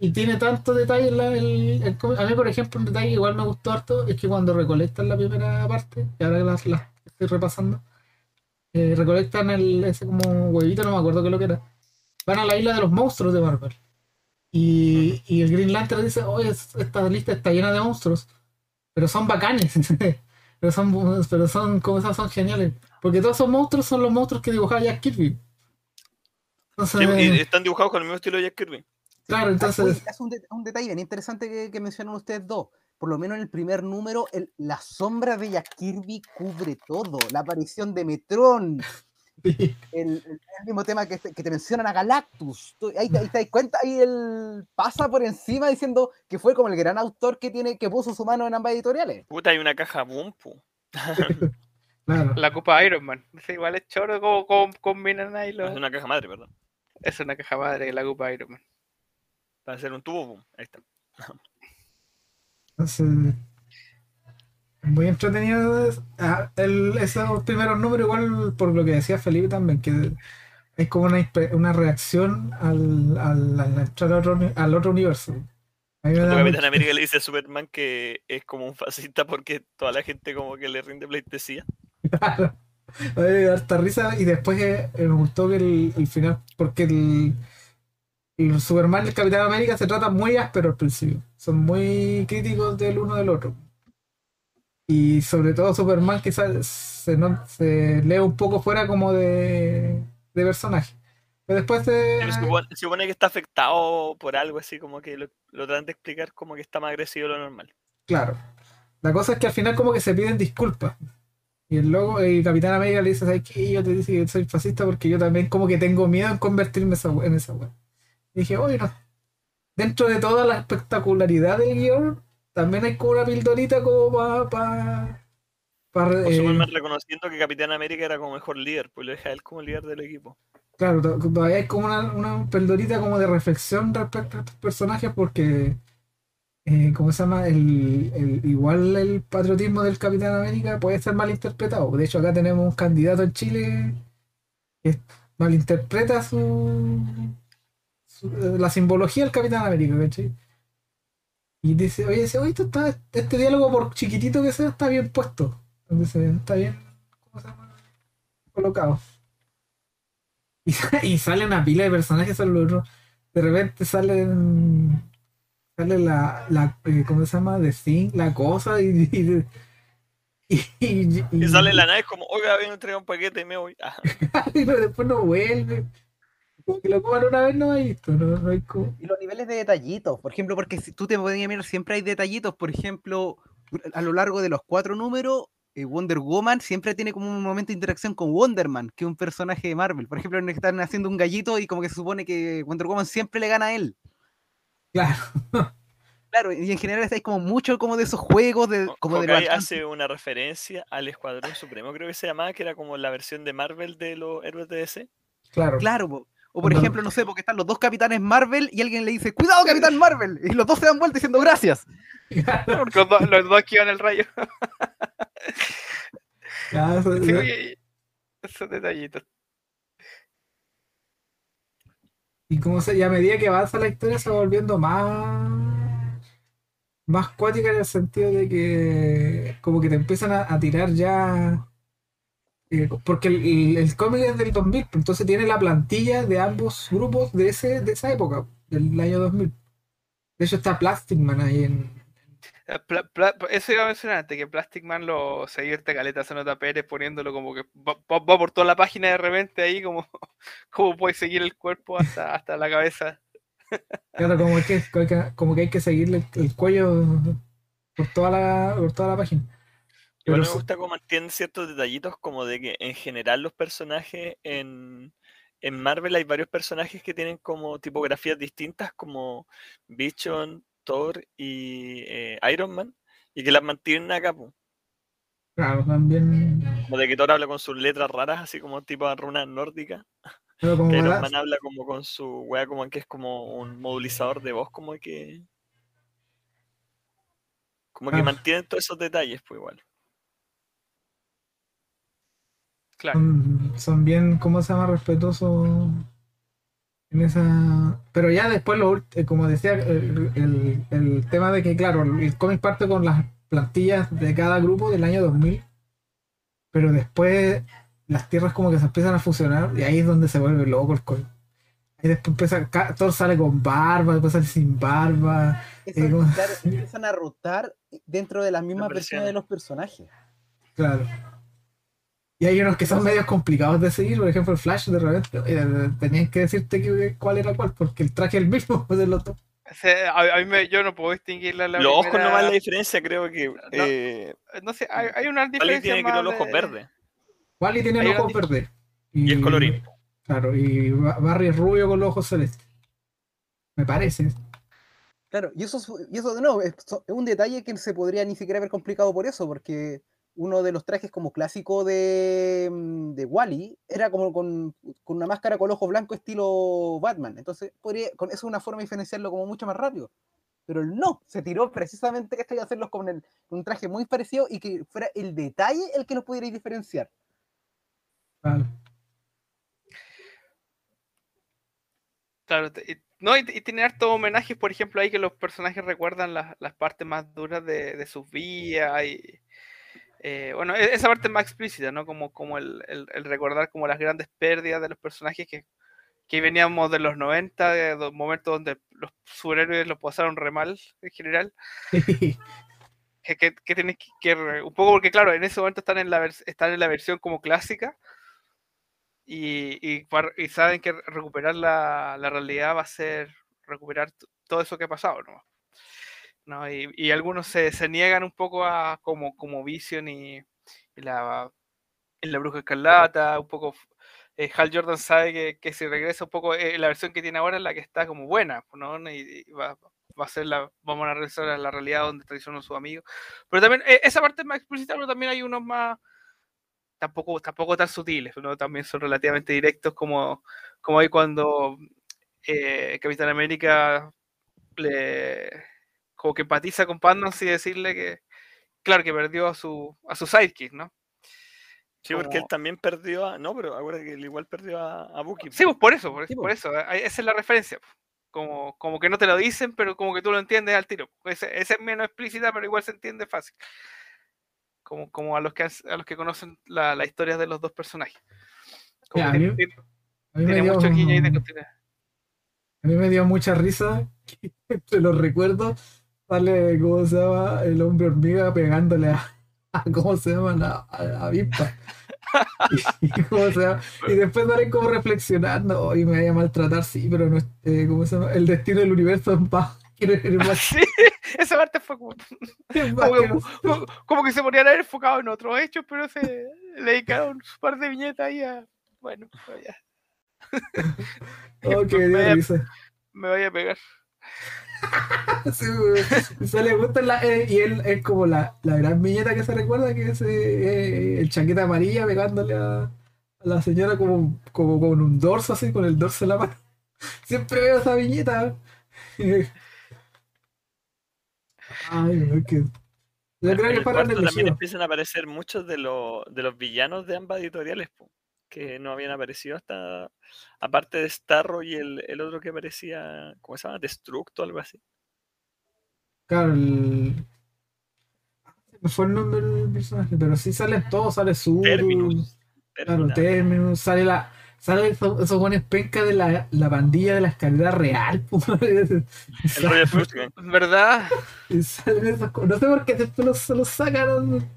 y tiene tanto detalle la, el-. A mí, por ejemplo, un detalle que igual me gustó harto es que cuando recolectan la primera parte, y ahora las las estoy repasando, eh, recolectan el, ese como huevito, no me acuerdo qué lo que era. Van a la isla de los monstruos de Marvel. Y, y el Green Lantern dice, oye, es- esta lista está llena de monstruos, pero son bacanes. pero son, pero son, como esas son geniales. Porque todos esos monstruos son los monstruos que dibujaba Jack Kirby. Entonces, Sí, y están dibujados con el mismo estilo de Jack Kirby. claro, Oye, entonces, es un, de- un detalle bien interesante que, que mencionan ustedes dos. Por lo menos en el primer número, el- la sombra de Jack Kirby cubre todo. La aparición de Metron, el, el- el mismo tema que te, que te mencionan a Galactus. Tú- ahí, te, ahí te das cuenta, ahí él pasa por encima diciendo que fue como el gran autor que tiene que puso su mano en ambas editoriales. Puta, hay una caja boom, pu. claro. La Copa Iron Man. Sí, igual es choro como, como combinan ahí los. Es una caja madre, ¿verdad? Es una caja madre la Copa Iron Man. Para hacer un tubo, boom. Ahí está. Entonces, muy entretenido es- ah, el, esos primeros números, igual por lo que decía Felipe también, que es como una, una reacción al, al, al entrar otro, al otro universo. Cuando Capitán mucho- América le dice a Superman que es como un fascista porque toda la gente como que le rinde pleitesía. Claro. A mí me da harta risa y después eh, me gustó que el, el final, porque el, el Superman y el Capitán América se tratan muy áspero al principio. Son muy críticos del uno del otro. Y sobre todo Superman que se, no- se lee un poco fuera como de, de personaje. Pero después supone, se supone que está afectado por algo así, como que lo, lo tratan de explicar como que está más agresivo de lo normal. Claro. La cosa es que al final como que se piden disculpas. Y el logo, el Capitán América le dice, ¿sabes qué? Yo te dije que soy fascista porque yo también como que tengo miedo en convertirme en esa wea. Y dije, oye, no. Dentro de toda la espectacularidad del guion, también hay como una pildorita como para... Pa, pa- O eh, reconociendo que Capitán América era como mejor líder, pues lo deja él como líder del equipo. Claro, to- todavía hay como una, una pildorita como de reflexión respecto a estos personajes porque, eh, ¿cómo se llama? El, igual el patriotismo del Capitán América puede ser malinterpretado. De hecho, acá tenemos un candidato en Chile que malinterpreta su, su- la simbología del Capitán América. Y dice, oye, dice, oye, esto está, este diálogo por chiquitito que sea está bien puesto. Dice, está bien, ¿cómo se llama? Colocado. Y, y sale una pila de personajes son los otros. De repente salen. Sale la. la eh, ¿Cómo se llama? The Thing, la cosa. Y. Y, y, y- Y sale la nave como, oiga, ven a entregar un paquete y me voy. Ah, pero después no vuelve. Como que lo coman una vez no hay visto. No, no hay como. Y los niveles de detallitos, por ejemplo, porque si tú te podías mirar, siempre hay detallitos, por ejemplo, a lo largo de los cuatro números, eh, Wonder Woman siempre tiene como un momento de interacción con Wonder Man, que es un personaje de Marvel. Por ejemplo, en el que están haciendo un gallito y como que se supone que Wonder Woman siempre le gana a él. Claro. Claro, y en general estáis como mucho como de esos juegos, de, como de Hawkeye los hace una referencia al Escuadrón Supremo, creo que se llamaba, que era como la versión de Marvel de los héroes de DC. Claro. Claro, po. o por ejemplo, no sé, porque están los dos capitanes Marvel y alguien le dice, cuidado Capitán Marvel, y los dos se dan vuelta diciendo gracias. Los, dos- los dos que iban al rayo. Claro, eso- Sí, esos detallitos. Y como se, a medida que avanza la historia se va volviendo más más cuática en el sentido de que como que te empiezan a, tirar ya eh, porque el, el- cómic es del 2000 pues, entonces tiene la plantilla de ambos grupos de ese de esa época del año 2000 de hecho está Plastic Man ahí en Pla- pla- eso iba a mencionar antes, que Plastic Man lo se divierte caleta se nota Pérez poniéndolo como que va, va- va por toda la página de repente ahí como, como puede seguir el cuerpo hasta, hasta la cabeza. claro como que, como que hay que seguirle el, el cuello por toda la por toda la página Igual Pero me gusta cómo mantienen ciertos detallitos, como de que en general los personajes en, en Marvel hay varios personajes que tienen como tipografías distintas, como Vision, Thor y eh, Iron Man, y que las mantienen acá, po. claro también como de que Thor habla con sus letras raras, así como tipo de runas nórdicas, pero como que Iron Man habla como con su wea, como que es como un modulizador de voz, como que. Como que Ah. mantienen todos esos detalles, pues igual. Claro. son, son bien, ¿cómo se llama? Respetuosos en esa... Pero ya después, lo, eh, como decía, el, el- el tema de que, claro, el cómic parte con las plantillas de cada grupo del año 2000, pero después las tierras como que se empiezan a fusionar y ahí es donde se vuelve loco el cómic. Ahí después empieza, todo sale con barba, después sale sin barba. Eso, Eh, como- claro, empiezan a rotar dentro de las mismas versiones de versiones. los personajes. Claro. Y hay unos que son medios complicados de seguir, por ejemplo el Flash de repente eh, tenían que decirte que- cuál era cuál, porque el traje es el mismo pues, a, a mí me- yo no puedo distinguir la, la los ojos primera- nomás la diferencia, creo que. eh, No sé, hay, hay una Wally diferencia tiene creo más los ojos de- verdes. Wally tiene los ojos verdes. Y es colorín. Claro, y Ba- Barry es rubio con los ojos celestes. Me parece. Claro, y eso, es- y eso de nuevo es, es un detalle que se podría ni siquiera haber complicado por eso, porque uno de los trajes como clásico de, mm, de Wally era como con, con una máscara con ojo blanco estilo Batman. Entonces, podría, con eso es una forma de diferenciarlo como mucho más rápido. Pero él no, se tiró precisamente que a hacerlos con, el, un traje muy parecido y que fuera el detalle el que los pudiera diferenciar. Claro. Claro, no, y, y tiene hartos homenajes, por ejemplo, ahí que los personajes recuerdan las, las partes más duras de, de sus vidas y eh, bueno, e- esa parte es más explícita, ¿no? Como, como el, el- el recordar como las grandes pérdidas de los personajes que, que veníamos de los 90, de los momentos donde los superhéroes los pasaron re mal en general. Que, que, que tenés que, un poco porque claro, en ese momento están en la, están en la versión como clásica y, y, saben que recuperar la, la realidad va a ser recuperar todo eso que ha pasado, ¿no? ¿No? Y, algunos se, niegan un poco a como, como Vision y, la, la Bruja Escarlata, un poco eh, Hal Jordan sabe que, que si regresa un poco, eh, la versión que tiene ahora es la que está como buena, ¿no? Y, va, va a ser la, vamos a regresar a la realidad donde traicionó a sus amigos. Pero también, eh, esa parte es más explícita, pero también hay unos más, tampoco, tampoco tan sutiles, ¿no? También son relativamente directos como, como hay cuando Capitán América le como que empatiza con Batman sin decirle que, claro, que perdió a su, a su sidekick, ¿no? Sí, porque él también perdió a. No, pero acuérdate que él igual perdió a, a Bucky. Sí, pues por eso, por, Sí, por pues. eso, eh, esa es la referencia. pues. Como, como que no te lo dicen, pero como que tú lo entiendes al tiro. Ese- Esa es menos explícita, pero igual se entiende fácil. Como, como a los que han- a los que conocen la, la historia de los dos personajes. Como que a tiene, mí- tiene- A mí, me tiene dio, mucho de a mí me dio mucha risa que entre los recuerdos sale, ¿cómo se llama? El hombre hormiga pegándole a, a- ¿cómo se llama? La- A la avispa. Y, y ¿cómo se llama? Y después salen como reflexionando, hoy me vaya a maltratar, sí, pero no eh, ¿cómo se llama? El destino del universo es más, Sí, esa parte fue como, como, como- como que se podrían haber enfocado en otros hechos, pero se le dedicaron un par de viñetas ahí a. Bueno, ya, Oh, que me dio Me- vaya a pegar. Sí, sale justo en la- eh, y él es como la, la gran viñeta que se recuerda, que es eh, eh, el chaqueta amarilla pegándole a, a la señora como, como con un dorso así, con el dorso en la mano. Siempre veo esa viñeta. Ay, que... Yo creo que para también empiezan a aparecer muchos de los, de los villanos de ambas editoriales, po, que no habían aparecido hasta, aparte de Starro y el, el otro que aparecía, ¿cómo se llama? Destructo, algo así. Claro, el... Me fue el nombre del personaje, pero sí salen todos, sale Zuru, Terminus. Claro. Terminus, sale la. Sale esos, esos buenos pencas de la, la pandilla de la escalera real, po. El. ¿Verdad? Y salen esas co- No sé por qué después los, se los sacan.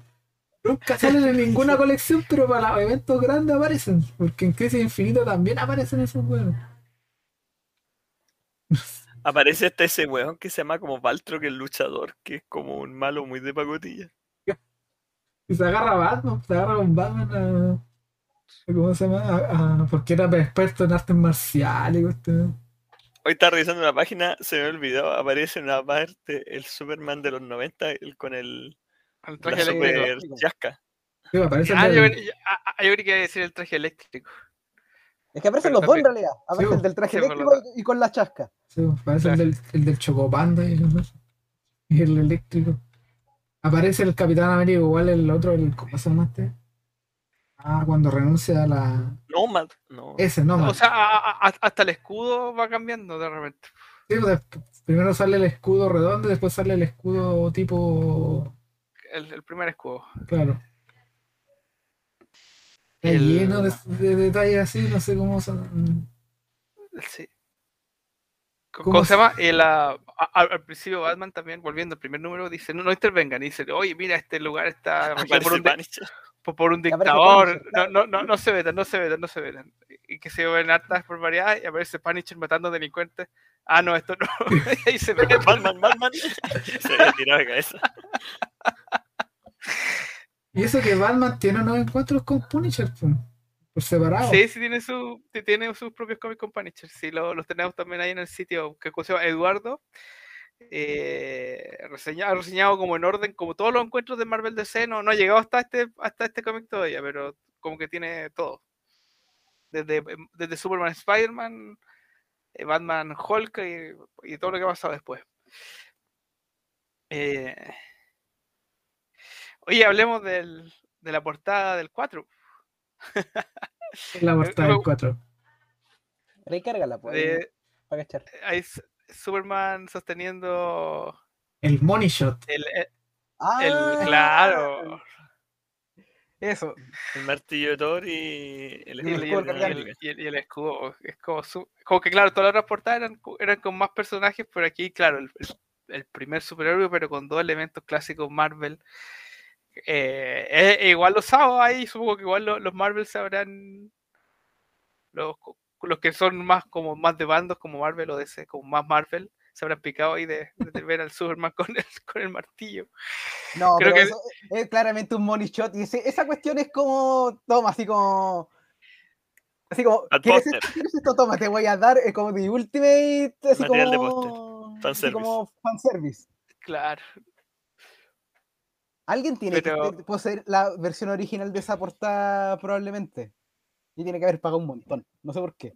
Nunca salen en ninguna colección, pero para los eventos grandes aparecen. Porque en Crisis Infinito también aparecen esos buenos. Aparece hasta ese weón que se llama como Valtro, que es el luchador, que es como un malo muy de pacotilla. Y se agarra a Batman, se agarra con Batman a. ¿Cómo se llama? A- a- porque era experto en artes marciales. cuestión. Hoy estaba revisando una página, se me olvidó, aparece en una parte el Superman de los 90 el, con el El traje eléctrico. super eléctrico. chasca. Sí, Ah, yo, yo- ah, ah, yo creí que iba a decir el traje eléctrico. Es que aparecen Pero los dos en realidad. Aparece Sí, el del traje sí, eléctrico y, y con la chasca. Sí, aparece el, del, el del Chocopanda y el, y el eléctrico. Aparece el Capitán América, igual el otro, el, ¿cómo se llama este? Ah, cuando renuncia a la. Nomad. No. Ese, no, O sea, a- a- a- hasta el escudo va cambiando de repente. Sí, pues, primero sale el escudo redondo, después sale el escudo tipo. El, el primer escudo. Claro. Está El- lleno de, de detalles así, no sé cómo son. Sí. ¿Cómo ¿Cómo, se llama? El, a- al, al principio Batman también, volviendo al primer número, dice, no, no intervengan. Y dice, oye, mira, este lugar está por un, por, por un dictador. No, no, no, no se vetan, no se vetan, no se vetan. Y que se ven hartas por variedad y aparece Punisher matando delincuentes. Ah, no, esto no. y se ve. Batman, Batman. Se había tirado de cabeza. Y eso que Batman tiene unos encuentros con Punisher, por separado. Sí, sí tiene, su, tiene sus propios cómics con Punisher. Sí, lo- los tenemos también ahí en el sitio que se Eduardo. Eh, reseñado, como en orden, como todos los encuentros de Marvel DC. No, no ha llegado hasta este, hasta este cómic todavía, pero como que tiene todo. Desde, em, desde Superman, Spider-Man, eh, Batman, Hulk y, y todo lo que ha pasado después. Eh, oye, hablemos del, de la portada del 4. En la portada del Luego- 4. Recárgala, pues. De, para cachar. hay S- Superman sosteniendo El Money Shot. el, el- Ah, el- claro Eso. El martillo de Thor y el Y el escudo y el, y el es como, su- como que claro, todas las otras portadas eran, eran con más personajes, pero aquí, claro, el, el- el primer superhéroe, pero con dos elementos clásicos Marvel. Eh, eh, igual los sábados ahí, supongo que igual lo- los Marvel sabrán. Los, co- los que son más como más de bandos como Marvel o DC, como más Marvel, se habrán picado ahí de, de ver al Superman con el, con el martillo. No, Creo pero que- eso es claramente un money shot. Y ese- esa cuestión es como. Toma, así como. Así como. ¿quieres póster. esto? ¿Quieres esto? Toma, te voy a dar eh, como de ultimate. Así Material de como. así Fanservice. como fanservice. Claro. Alguien tiene Pero- que poseer la versión original de esa portada, probablemente. Y tiene que haber pagado un montón. No sé por qué.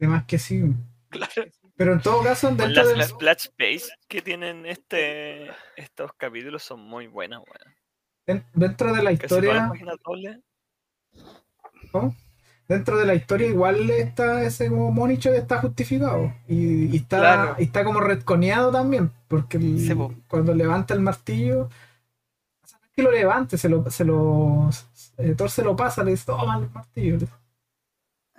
Además que sí. Claro. Pero en todo caso, dentro las del, splash page que tienen este estos capítulos son muy buenas, weón. Den- dentro de la las historia. ¿cómo? Dentro de la historia igual está ese como monicho que está justificado. Y, y está, Claro. y está como retconeado también. Porque el- Sí, cuando levanta el martillo, o sea, no es que lo levante, se lo, se lo eh, Thor se lo pasa, le dice, toma el martillo.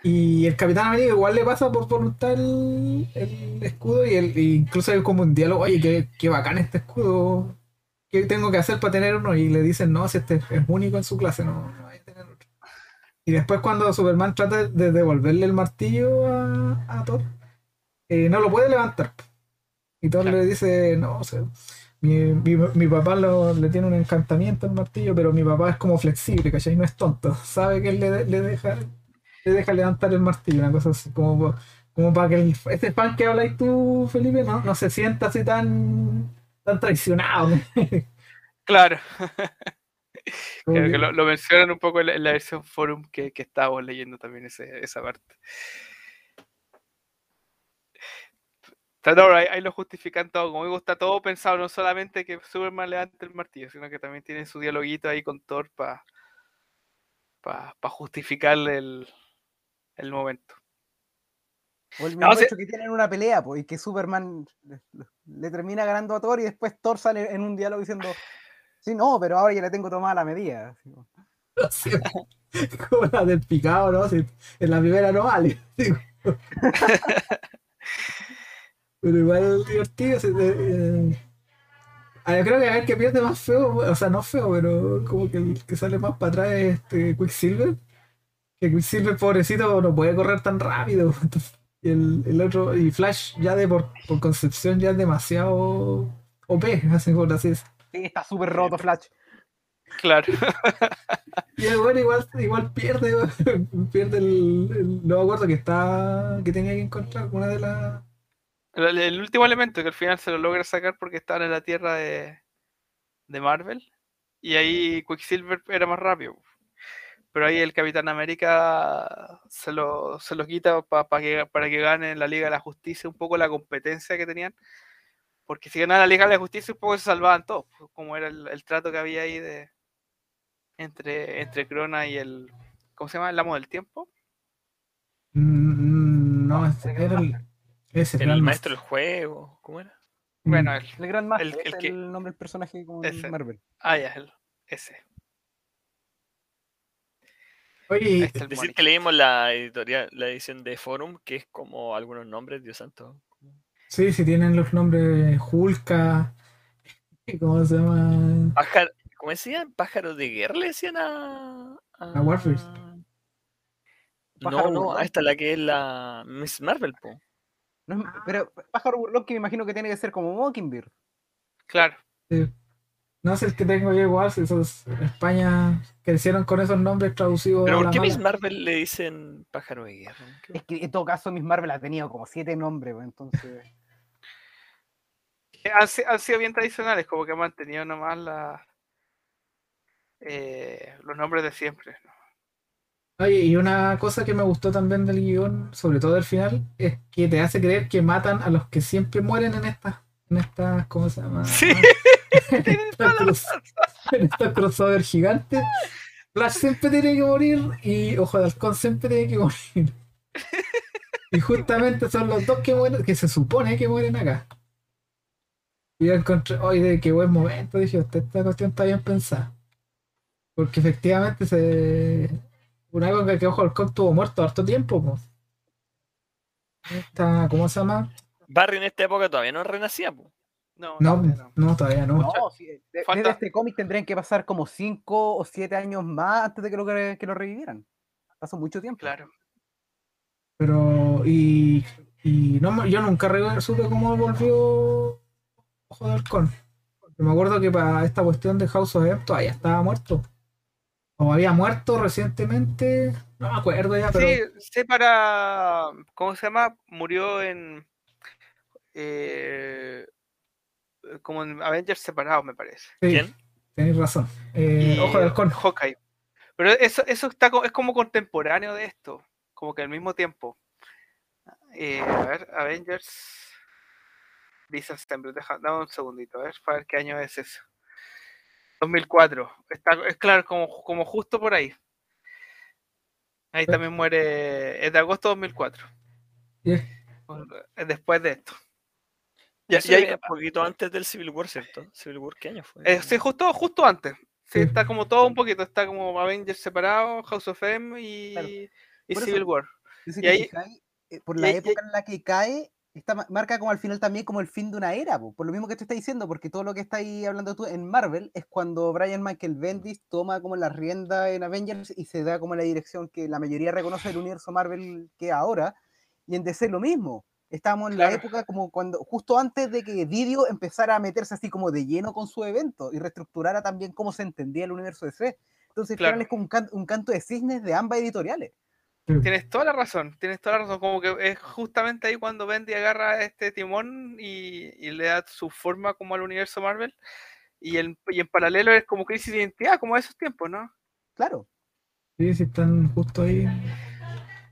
Y el Capitán América igual le pasa por voluntad el, el escudo y, el, y incluso hay como un diálogo, oye, qué, qué bacán este escudo, ¿qué tengo que hacer para tener uno? Y le dicen, no, si este es único en su clase, no, Y después cuando Superman trata de devolverle el martillo a, a Thor, eh, no lo puede levantar. Y Thor Claro. le dice, no, o sea, mi, mi, mi papá lo- le tiene un encantamiento al martillo, pero mi papá es como flexible, ¿cachai? No es tonto. Sabe que él le, le deja le deja levantar el martillo, una cosa así, como, como para que el, ese fan que habláis tú, Felipe, no, no se sienta así tan, tan traicionado. Claro. Creo que- lo, lo mencionan un poco en la, en la versión forum que, que estábamos leyendo también ese- esa parte. No, ahí, ahí lo justifican todo. Como me gusta todo pensado, no solamente que Superman levante el martillo, sino que también tiene su dialoguito ahí con Thor para justificarle el, el momento. O el mismo hecho que tienen una pelea, pues, y que Superman le, le termina ganando a Thor y después Thor sale en un diálogo diciendo, sí, no, pero ahora ya le tengo tomada la medida. Así como, la del picado, ¿no? Si en la primera no vale. Pero igual divertido. eh, ah, yo creo que a ver que pierde más feo, o sea, no feo, pero como que el que sale más para atrás es este Quicksilver. Que Quicksilver, pobrecito, no puede correr tan rápido. Y el, el otro, y Flash ya de por, por concepción ya es demasiado OP, así por así decirlo. Sí, está súper roto Flash. Claro. Y el bueno igual, igual pierde, pierde el, el- No me acuerdo que está. que tenía que encontrar una de las. El, el último elemento que al final se lo logra sacar porque estaban en la tierra de, de Marvel. Y ahí Quicksilver era más rápido. Pero ahí el Capitán América se lo, se lo quita pa- pa que, para que gane en la Liga de la Justicia un poco la competencia que tenían. Porque si ganaban la Liga de la Justicia un poco se salvaban todos. pues, Como era el, el trato que había ahí de entre, entre Crona y el. ¿Cómo se llama? El amo del tiempo. Mm, No, este era el. Ese El maestro del juego, ¿cómo era? Bueno, Mm, el, El Gran Master, El- ese el que- el nombre del personaje ese. Marvel. ah, ya, el- ese. Oye, el Decir que leímos la editorial, la edición de Forum, que es como algunos nombres, Dios santo. Sí, sí tienen los nombres Hulka. ¿Cómo se llama? Pájaro, ¿Cómo decían? Pájaro de guerra le decían a. A Warface. No, no, a esta la que es la Miss Marvel, po. No pero Pájaro que me imagino que tiene que ser como Mockingbird. Claro. Sí. No es el que tengo yo igual, si esos España crecieron con esos nombres traducidos. Pero a ¿por qué Miss. Marvel le dicen pájaro de guerra? ¿Qué Es que en todo caso Miss Marvel ha tenido como siete nombres, pues, entonces... que han, si- han sido bien tradicionales, como que han mantenido nomás la, eh, los nombres de siempre. ¿no? Oye, y una cosa que me gustó también del guion, sobre todo del final, es que te hace creer que matan a los que siempre mueren en estas, en estas, ¿cómo se llama? Sí. en estos crossover gigantes. Flash siempre tiene que morir y Ojo de Halcón siempre tiene que morir. Y justamente son los dos que mueren, que se supone que mueren acá. Y yo encontré, oye, qué buen momento, dije, usted esta cuestión está bien pensada. Porque efectivamente se. Una época que Ojo Halcón tuvo muerto harto tiempo, pues. Esta, ¿Cómo se llama? Barry en esta época todavía no renacía, po. No, No, no, no, todavía no. No, sí, de- de, Falta- este cómic tendrían que pasar como 5 o 7 años más antes de que lo, que lo revivieran. Pasó mucho tiempo. Claro. Pero, y, y no, yo nunca re- supe cómo volvió Ojo de Halcón. Porque me acuerdo que para esta cuestión de House of M todavía estaba muerto. O había muerto recientemente, no me acuerdo ya, pero Sí, sé para. ¿Cómo se llama? Murió en. eh, como en Avengers separados, me parece. sí, ¿Quién? tenéis razón. Eh, Y Ojo de Halcón. Hawkeye. Pero eso, eso está, es como contemporáneo de esto. Como que al mismo tiempo. Eh, a ver, Avengers. Disassemble. Deja, dame un segundito, a ver, para ver qué año es eso. 2004. Está, es claro, como, como justo por ahí. Ahí también muere. Es de agosto de 2004. Y es- Es después de esto. Ya, Y ahí- un poquito antes del Civil War, ¿cierto? ¿Civil War qué año fue? Eh, sí, justo, justo antes. Sí, Sí. está como todo un poquito. Está como Avengers separado, House of M y, Claro. y Civil War. Y ahí- fijáis, eh, por la y- época en la que cae, está ma- marca como al final también como el fin de una era, po, por lo mismo que te está diciendo, porque todo lo que está ahí hablando tú en Marvel es cuando Brian Michael Bendis toma como la rienda en Avengers y se da como la dirección que la mayoría reconoce del universo Marvel que ahora, y en DC lo mismo. Estábamos en la época como cuando, justo antes de que Didio empezara a meterse así como de lleno con su evento y reestructurara también cómo se entendía el universo DC. Entonces, al final Claro. es como un, can- un canto de cisnes de ambas editoriales. Tienes toda la razón, tienes toda la razón. Como que es justamente ahí cuando Bendy agarra este timón y, y le da su forma como al universo Marvel. Y, el, y en paralelo es como crisis de identidad, como esos tiempos, ¿no? Claro. Sí, sí, están justo ahí.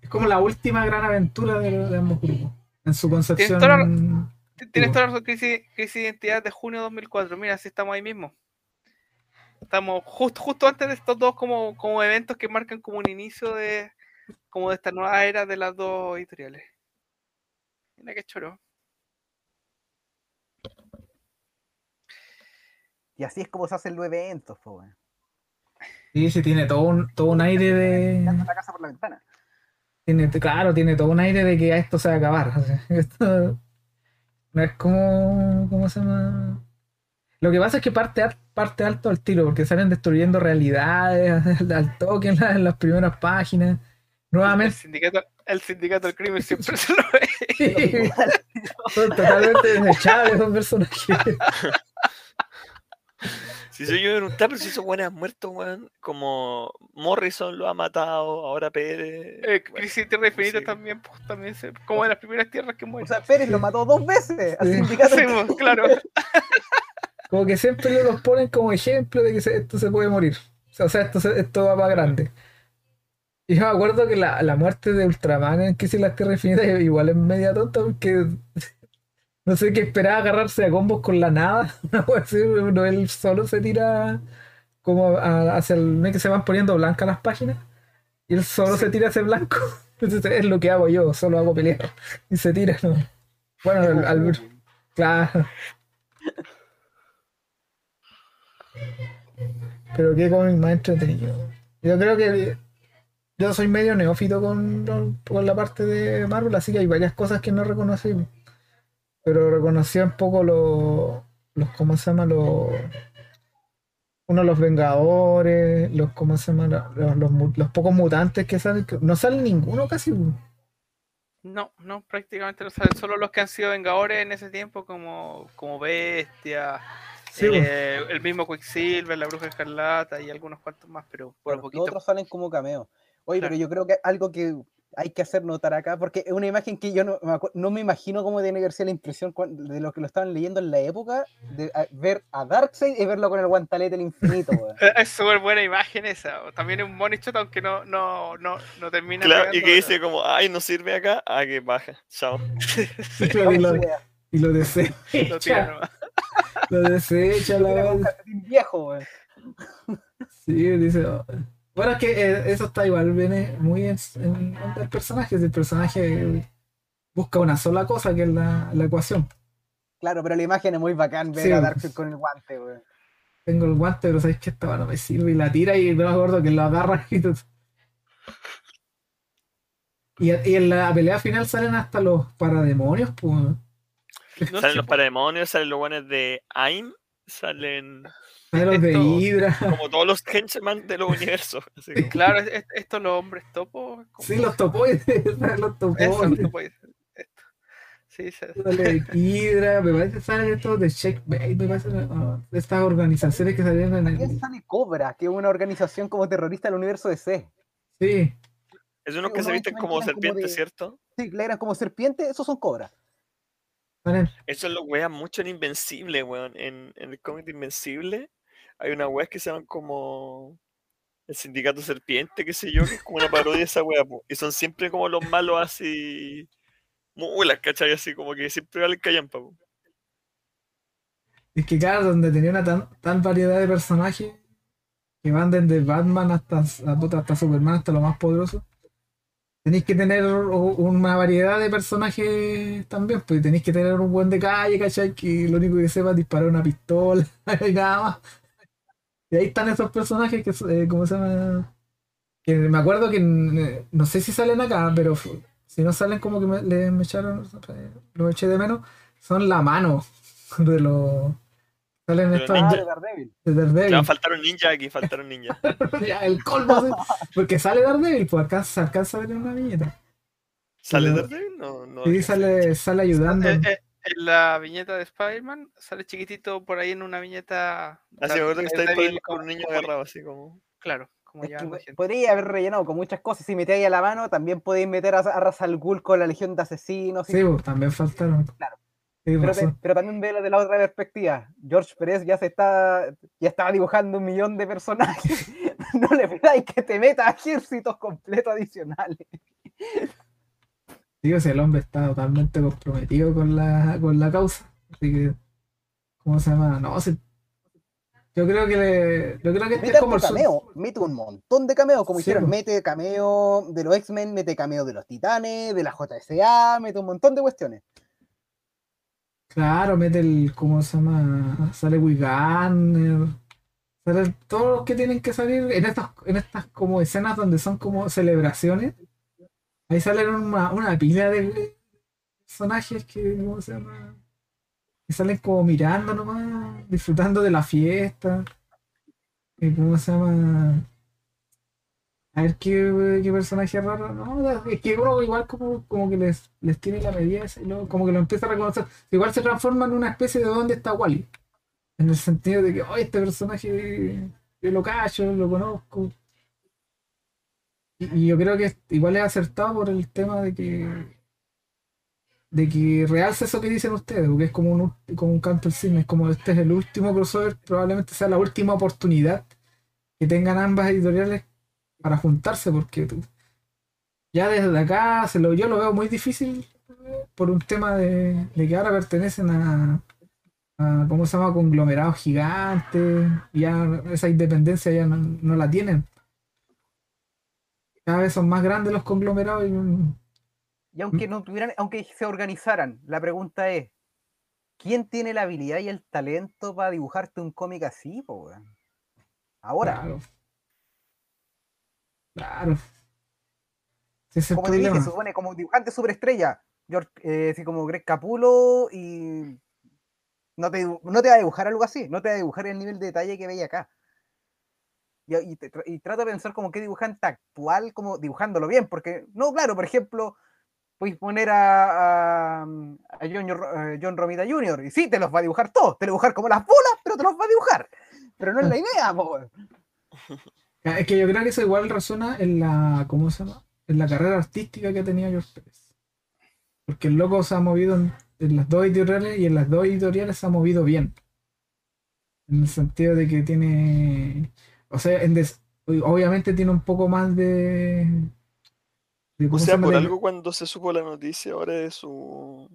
Es como la última gran aventura de, de ambos grupos. En su concepción. toda la- T- Tienes toda la razón, crisis, crisis de identidad de junio de 2004. Mira, sí estamos ahí mismo. Estamos justo, justo antes de estos dos como, como eventos que marcan como un inicio de como de esta nueva era de las dos editoriales. Mira qué choro. Y así es como se hacen los eventos, po, weón. Sí, sí, tiene todo un, todo un aire de. La casa por la ventana. Tiene, claro, tiene todo un aire de que a esto se va a acabar. o sea, esto no es como. ¿Cómo se llama? Lo que pasa es que parte, parte alto al tiro, porque salen destruyendo realidades al, al toque en, la- en las primeras páginas. El Nuevamente, sindicato, el sindicato del crimen siempre se lo ve. son totalmente desechables esos personajes. Si soy yo me preguntaba, pero si esos buenos han muerto, weón. Como Morrison lo ha matado, ahora Pérez. Eh, Crisis Tierra Infinita sí. también, pues, también se, como de las primeras tierras que O mueren. sea, Pérez lo mató dos veces al sindicato. Sí, pues, claro. Como que siempre los ponen como ejemplo de que se- esto se puede morir. O sea, esto, se- esto va para grande. Y yo me acuerdo que la, la muerte de Ultraman en Crisis en las Tierras Infinitas igual es media tonta porque no sé qué esperaba agarrarse a combos con la nada. Uno él solo se tira como a- hacia el. ¿no es que se van poniendo blancas las páginas? Y él solo se tira hacia el blanco. Entonces es lo que hago yo, solo hago pelear. Y se tira, ¿no? Bueno, al, al- claro. Pero qué cómic más entretenido. Yo creo que yo soy medio neófito con, con la parte de Marvel, así que hay varias cosas que no reconocí. Pero reconocí un poco los, los ¿cómo se llama? Los, uno los Vengadores, los, ¿cómo se llama? Los, los, los pocos mutantes que salen, que no sale ninguno casi. No, no, prácticamente no saben. Solo los que han sido Vengadores en ese tiempo, como, como Bestia, Sí, eh, el mismo Quicksilver, la Bruja Escarlata y algunos cuantos más, pero por Bueno, los poquito. otros salen como cameo. Oye, Claro. pero yo creo que algo que hay que hacer notar acá, porque es una imagen que yo no me, acu- no me imagino cómo tiene que haber sido la impresión de los que lo estaban leyendo en la época, de a- ver a Darkseid y verlo con el guantalete del infinito, Es súper buena imagen esa. También es un money shot, aunque no, no, no, no termina. Claro, y que pero- dice como, ay, no sirve acá, ah, que baja, chao. y, lo, y lo desecha. lo tira nomás. Lo desecha la un viejo, weón. Sí, dice. oh. Bueno, es que eh, eso está igual, viene muy en, en onda del personaje. Si el personaje busca una sola cosa que es la, la ecuación. Claro, pero la imagen es muy bacán ver Sí, a weón. Darkseid con el guante, weón. tengo el guante, pero sabéis que esta no me sirve. Y la tira y no me acuerdo que lo agarra y todo. Y, y en la pelea final salen hasta los parademonios, pues. No Salen los parademonios, salen los guanes de AIM, salen Salen los de Esto- Hydra. como todos los henchman de los universos. así Claro, es- es- estos los hombres topos. Sí, los topoides. los Eso, los topoides. topoides, esto. Sí, se- Sale Hydra, me parece que salen estos de Checkmate, me parece, de estas organizaciones que salieron en el... sale Cobra, que es una organización como terrorista del universo DC. Sí, Es unos Sí, que se visten como eran como serpientes, de- ¿cierto? Sí, que eran como serpientes, esos son Cobra. salen, Eso lo wean mucho en Invencible, weón. En, en el cómic de Invencible hay una wea que se llaman como el Sindicato Serpiente, qué sé yo, que es como una parodia esa wea, po. Y son siempre como los malos así. Mulas, ¿cachai? Así como que siempre valen callampa, po. Es que claro, donde tenía una tan, tan variedad de personajes que van desde Batman hasta, hasta Superman, hasta lo más poderoso, tenéis que tener una variedad de personajes también, pues tenéis que tener un buen de calle, ¿cachai? Que lo único que sepa es disparar una pistola y nada más. Y ahí están esos personajes que, eh, ¿cómo se llama? Que me acuerdo que eh, no sé si salen acá, pero si no salen como que me, le- me echaron, lo eché de menos, son la mano de los... Salen De estos Ah, ninja. de Daredevil. de Daredevil. Ya, faltaron ninja aquí, faltaron ninja. Ya, el colmo. Porque sale Daredevil, pues alcanza, se alcanza a ver en una viñeta. ¿Sale Daredevil? No, no. Sí, sale, sale ayudando. Eh, eh, en la viñeta de Spider-Man sale chiquitito por ahí en una viñeta. Así me acuerdo que está disponible con un niño agarrado, así como. Claro, como Es ya podría haber rellenado con muchas cosas. Si metéis a la mano, también podéis meter a, a Ra's al Ghul con la Legión de Asesinos. y- Sí, pues, también faltaron. Claro. Sí, pero, te- pero también veo de la otra perspectiva. George Pérez ya se está, ya estaba dibujando un millón de personajes. no le pidáis que te meta ejércitos completos adicionales. Digo, si el hombre está totalmente comprometido con la, con la causa. Así que, ¿cómo se llama? No, si- yo creo que le, yo creo que este es como el cameo, mete un montón de cameos, como Sí, hicieron, mete cameo de los X-Men, mete cameo de los Titanes, de la JSA, mete un montón de cuestiones. Claro, mete el, ¿cómo se llama? Sale Wigan, salen todos los que tienen que salir en estas, en estas como escenas donde son como celebraciones. Ahí salen una, pila de personajes que, ¿cómo se llama? Salen como mirando nomás, disfrutando de la fiesta. Y ¿Cómo se llama? A ver qué, qué personaje raro. No, es que uno igual como, como que les, les tiene la medida y luego como que lo empieza a reconocer. Igual se transforma en una especie de dónde está Wally. En el sentido de que, oh, este personaje yo lo cacho, lo conozco. Y, yo creo que igual es acertado por el tema de que de que realce eso que dicen ustedes, porque es como un, como un canto al cine, es como este es el último crossover, probablemente sea la última oportunidad que tengan ambas editoriales para juntarse, porque ya desde acá se lo, yo lo veo muy difícil por un tema de, de que ahora pertenecen a, a, ¿cómo se llama? conglomerados gigantes, ya esa independencia ya no, no la tienen. Cada vez son más grandes los conglomerados y mm, Y aunque no tuvieran, aunque se organizaran, la pregunta es, ¿quién tiene la habilidad y el talento para dibujarte un cómic así, po? Ahora, Claro. Claro. Es como te dije, se supone como dibujante superestrella, George, eh, así como Greg Capulo y no te, no te va a dibujar algo así, no te va a dibujar el nivel de detalle que veía acá. Y, y, trato de pensar como qué dibujante actual, como dibujándolo bien, porque, no, claro, por ejemplo, puedes poner a, a, a John, eh, John Romita Jr. y sí, te los va a dibujar todos, te lo va a dibujar como las bolas, pero te los va a dibujar. Pero no es la idea, po, Es que yo creo que eso igual resuena en la, ¿cómo se llama? En la carrera artística que tenía George Pérez. Porque el loco se ha movido en las dos editoriales y en las dos editoriales se ha movido bien. En el sentido de que tiene, o sea, en des- obviamente tiene un poco más de... de O ¿cómo se sea, por de- algo cuando se supo la noticia ahora de su,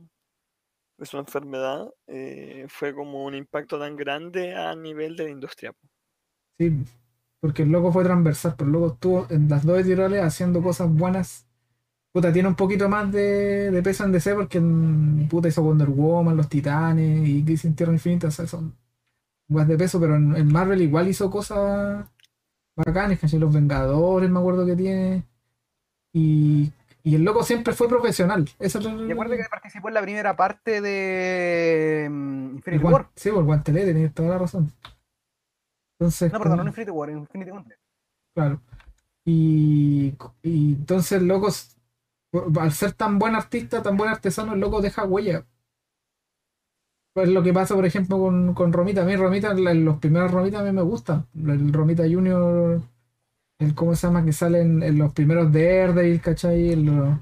de su enfermedad, eh, fue como un impacto tan grande a nivel de la industria. Sí, porque el loco fue transversal, pero el loco estuvo en las dos editoriales haciendo cosas buenas. Puta, tiene un poquito más de, de peso en DC porque en, puta hizo Wonder Woman, Los Titanes y Crisis en Tierra Infinita, o sea, son weas de peso, pero en, en Marvel igual hizo cosas bacanes, ¿cachai? Los Vengadores, me acuerdo que tiene. Y, y el loco siempre fue profesional. Eso es lo- Recuerda que participó en la primera parte de mm, Infinity War. Sí, por guantelete, tienes toda la razón. Entonces, No, perdón, no como- en Infinity War, Infinity Gauntlet. Claro. Y, y entonces el loco, al ser tan buen artista, tan buen artesano, el loco deja huella. Pues lo que pasa, por ejemplo, con, con Romita. A mí Romita, la- los primeros Romita a mí me gustan. El Romita Junior, el cómo se llama, que salen en los primeros Daredevil, ¿cachai? En,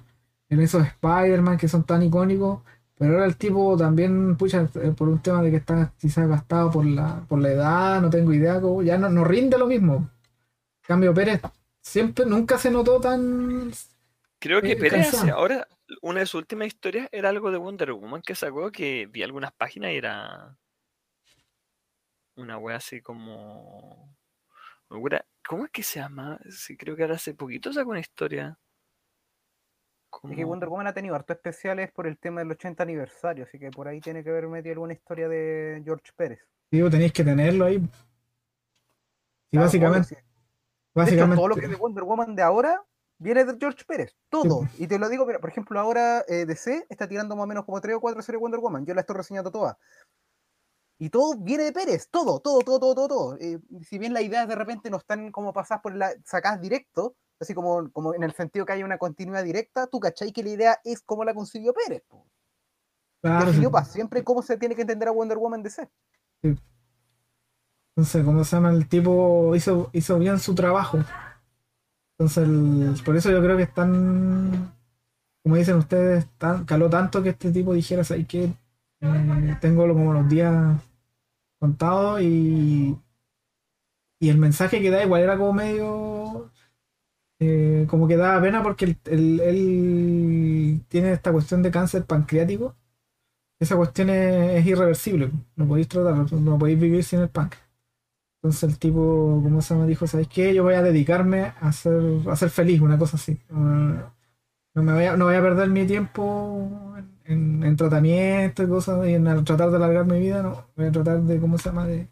en esos Spider-Man que son tan icónicos. Pero ahora el tipo también, pucha, eh, por un tema de que está quizás gastado por la, por la edad, no tengo idea, como ya no, no rinde lo mismo. Cambio Pérez siempre, nunca se notó tan. Creo que Eh, Pérez hace- ahora, una de sus últimas historias era algo de Wonder Woman que sacó que vi algunas páginas y era una wea así como. ¿Cómo es que se llama? Sí, creo que ahora hace poquito sacó una historia. Es que Como- Wonder Woman ha tenido hartos especiales por el tema del 80 aniversario, así que por ahí tiene que haber metido alguna historia de George Pérez. Digo, tenéis que tenerlo ahí. Y Claro, básicamente, obvio, sí. De hecho, básicamente. todo lo que es de Wonder Woman de ahora viene de George Pérez. Todo. Y te lo digo, mira, por ejemplo, ahora eh, DC está tirando más o menos como 3 o 4 series de Wonder Woman. Yo la estoy reseñando todas. Y todo viene de Pérez. Todo, todo, todo, todo, todo. todo. Eh, si bien las ideas de repente no están como pasadas por la sacadas directo, así como, como en el sentido que hay una continuidad directa, tú cachai que la idea es como la concibió Pérez. claro, sí. para siempre cómo se tiene que entender a Wonder Woman DC. Entonces, ¿cómo se llama? El tipo hizo, hizo bien su trabajo. Entonces, por eso yo creo que están, como dicen ustedes, tan, caló tanto que este tipo dijera, ¿sabes qué? Eh, tengo como los días contados y, y el mensaje que da igual era como medio, eh, como que daba pena porque él tiene esta cuestión de cáncer pancreático. Esa cuestión es, es irreversible, no podéis tratarlo, no podéis vivir sin el páncreas. Entonces el tipo, como se llama, dijo, ¿sabes qué? Yo voy a dedicarme a ser, a ser feliz, una cosa así. No, me voy a, no voy a perder mi tiempo en, en tratamiento y cosas, y en tratar de alargar mi vida, no. Voy a tratar de, ¿cómo se llama? De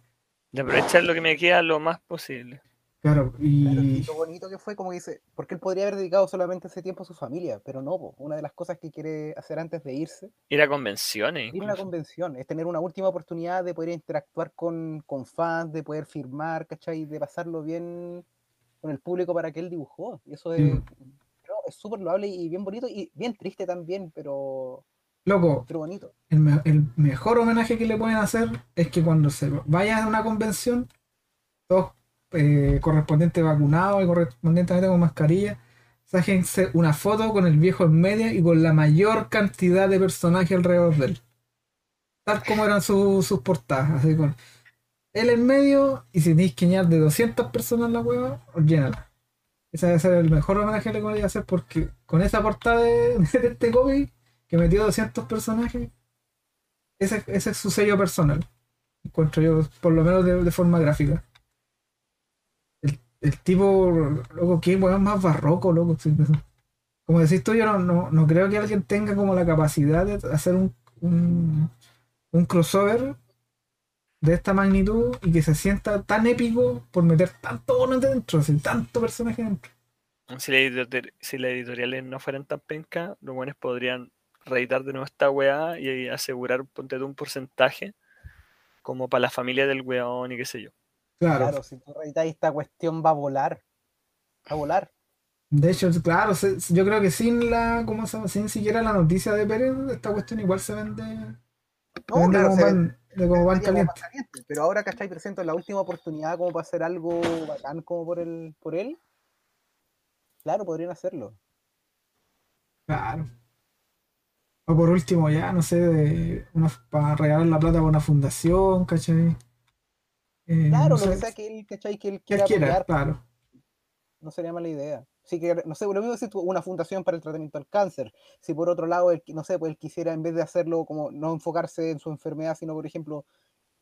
aprovechar lo que me queda lo más posible. Claro, Claro, y lo bonito que fue, como dice, porque él podría haber dedicado solamente ese tiempo a su familia, pero no, po. una de las cosas que quiere hacer antes de irse, Ir a convenciones. ir a una convención, es tener una última oportunidad de poder interactuar con, con fans, de poder firmar, ¿cachai? De pasarlo bien con el público para que él dibujó. Y eso es Sí. creo, es súper loable y bien bonito y bien triste también, pero, loco, pero bonito. el, me- el mejor homenaje que le pueden hacer es que cuando se vayan a una convención, todos eh, correspondientes vacunados y correspondientemente con mascarilla, sáquense una foto con el viejo en medio y con la mayor cantidad de personajes alrededor de él. Tal como eran su- sus portadas, así con él en medio y si tenéis que de 200 personas la hueva, llénala. Ese debe ser el mejor homenaje que le podría hacer porque con esa portada de, de este cómic que metió 200 personajes, ese, ese es su sello personal. Encuentro yo, por lo menos de forma gráfica. El, tipo, loco, qué weón más barroco, loco. Como decís tú, yo no, no, creo que alguien tenga como la capacidad de hacer un, un, un crossover de esta magnitud y que se sienta tan épico por meter tanto bono dentro, así, tanto personaje dentro. Si, la si las editoriales no fueran tan pencas, los buenos podrían reeditar de nuevo esta weá y asegurar, ponte un porcentaje como para la familia del weón y qué sé yo. Claro. Claro, si tú reeditas esta cuestión va a volar. Va a volar. De hecho, claro, se- yo creo que sin la, ¿cómo se llama? Sin siquiera la noticia de Pérez, esta cuestión igual se vende, No, vende claro, como, se pan, de como pan Sería como caliente. caliente, Pero ahora, ¿cachai? Presento la última oportunidad como para hacer algo bacán como por el, por él. Claro, podrían hacerlo. Claro. O por último, ya, no sé, de una, para regalar la plata para una fundación, ¿cachai? Eh, Claro, no lo que sea que él, ¿cachai? Que él él quiera quiera, apoyar, claro. no sería mala idea. Sí que, no sé, lo mismo si una fundación para el tratamiento del cáncer. Si por otro lado, él, no sé, pues él quisiera en vez de hacerlo como no enfocarse en su enfermedad, sino por ejemplo,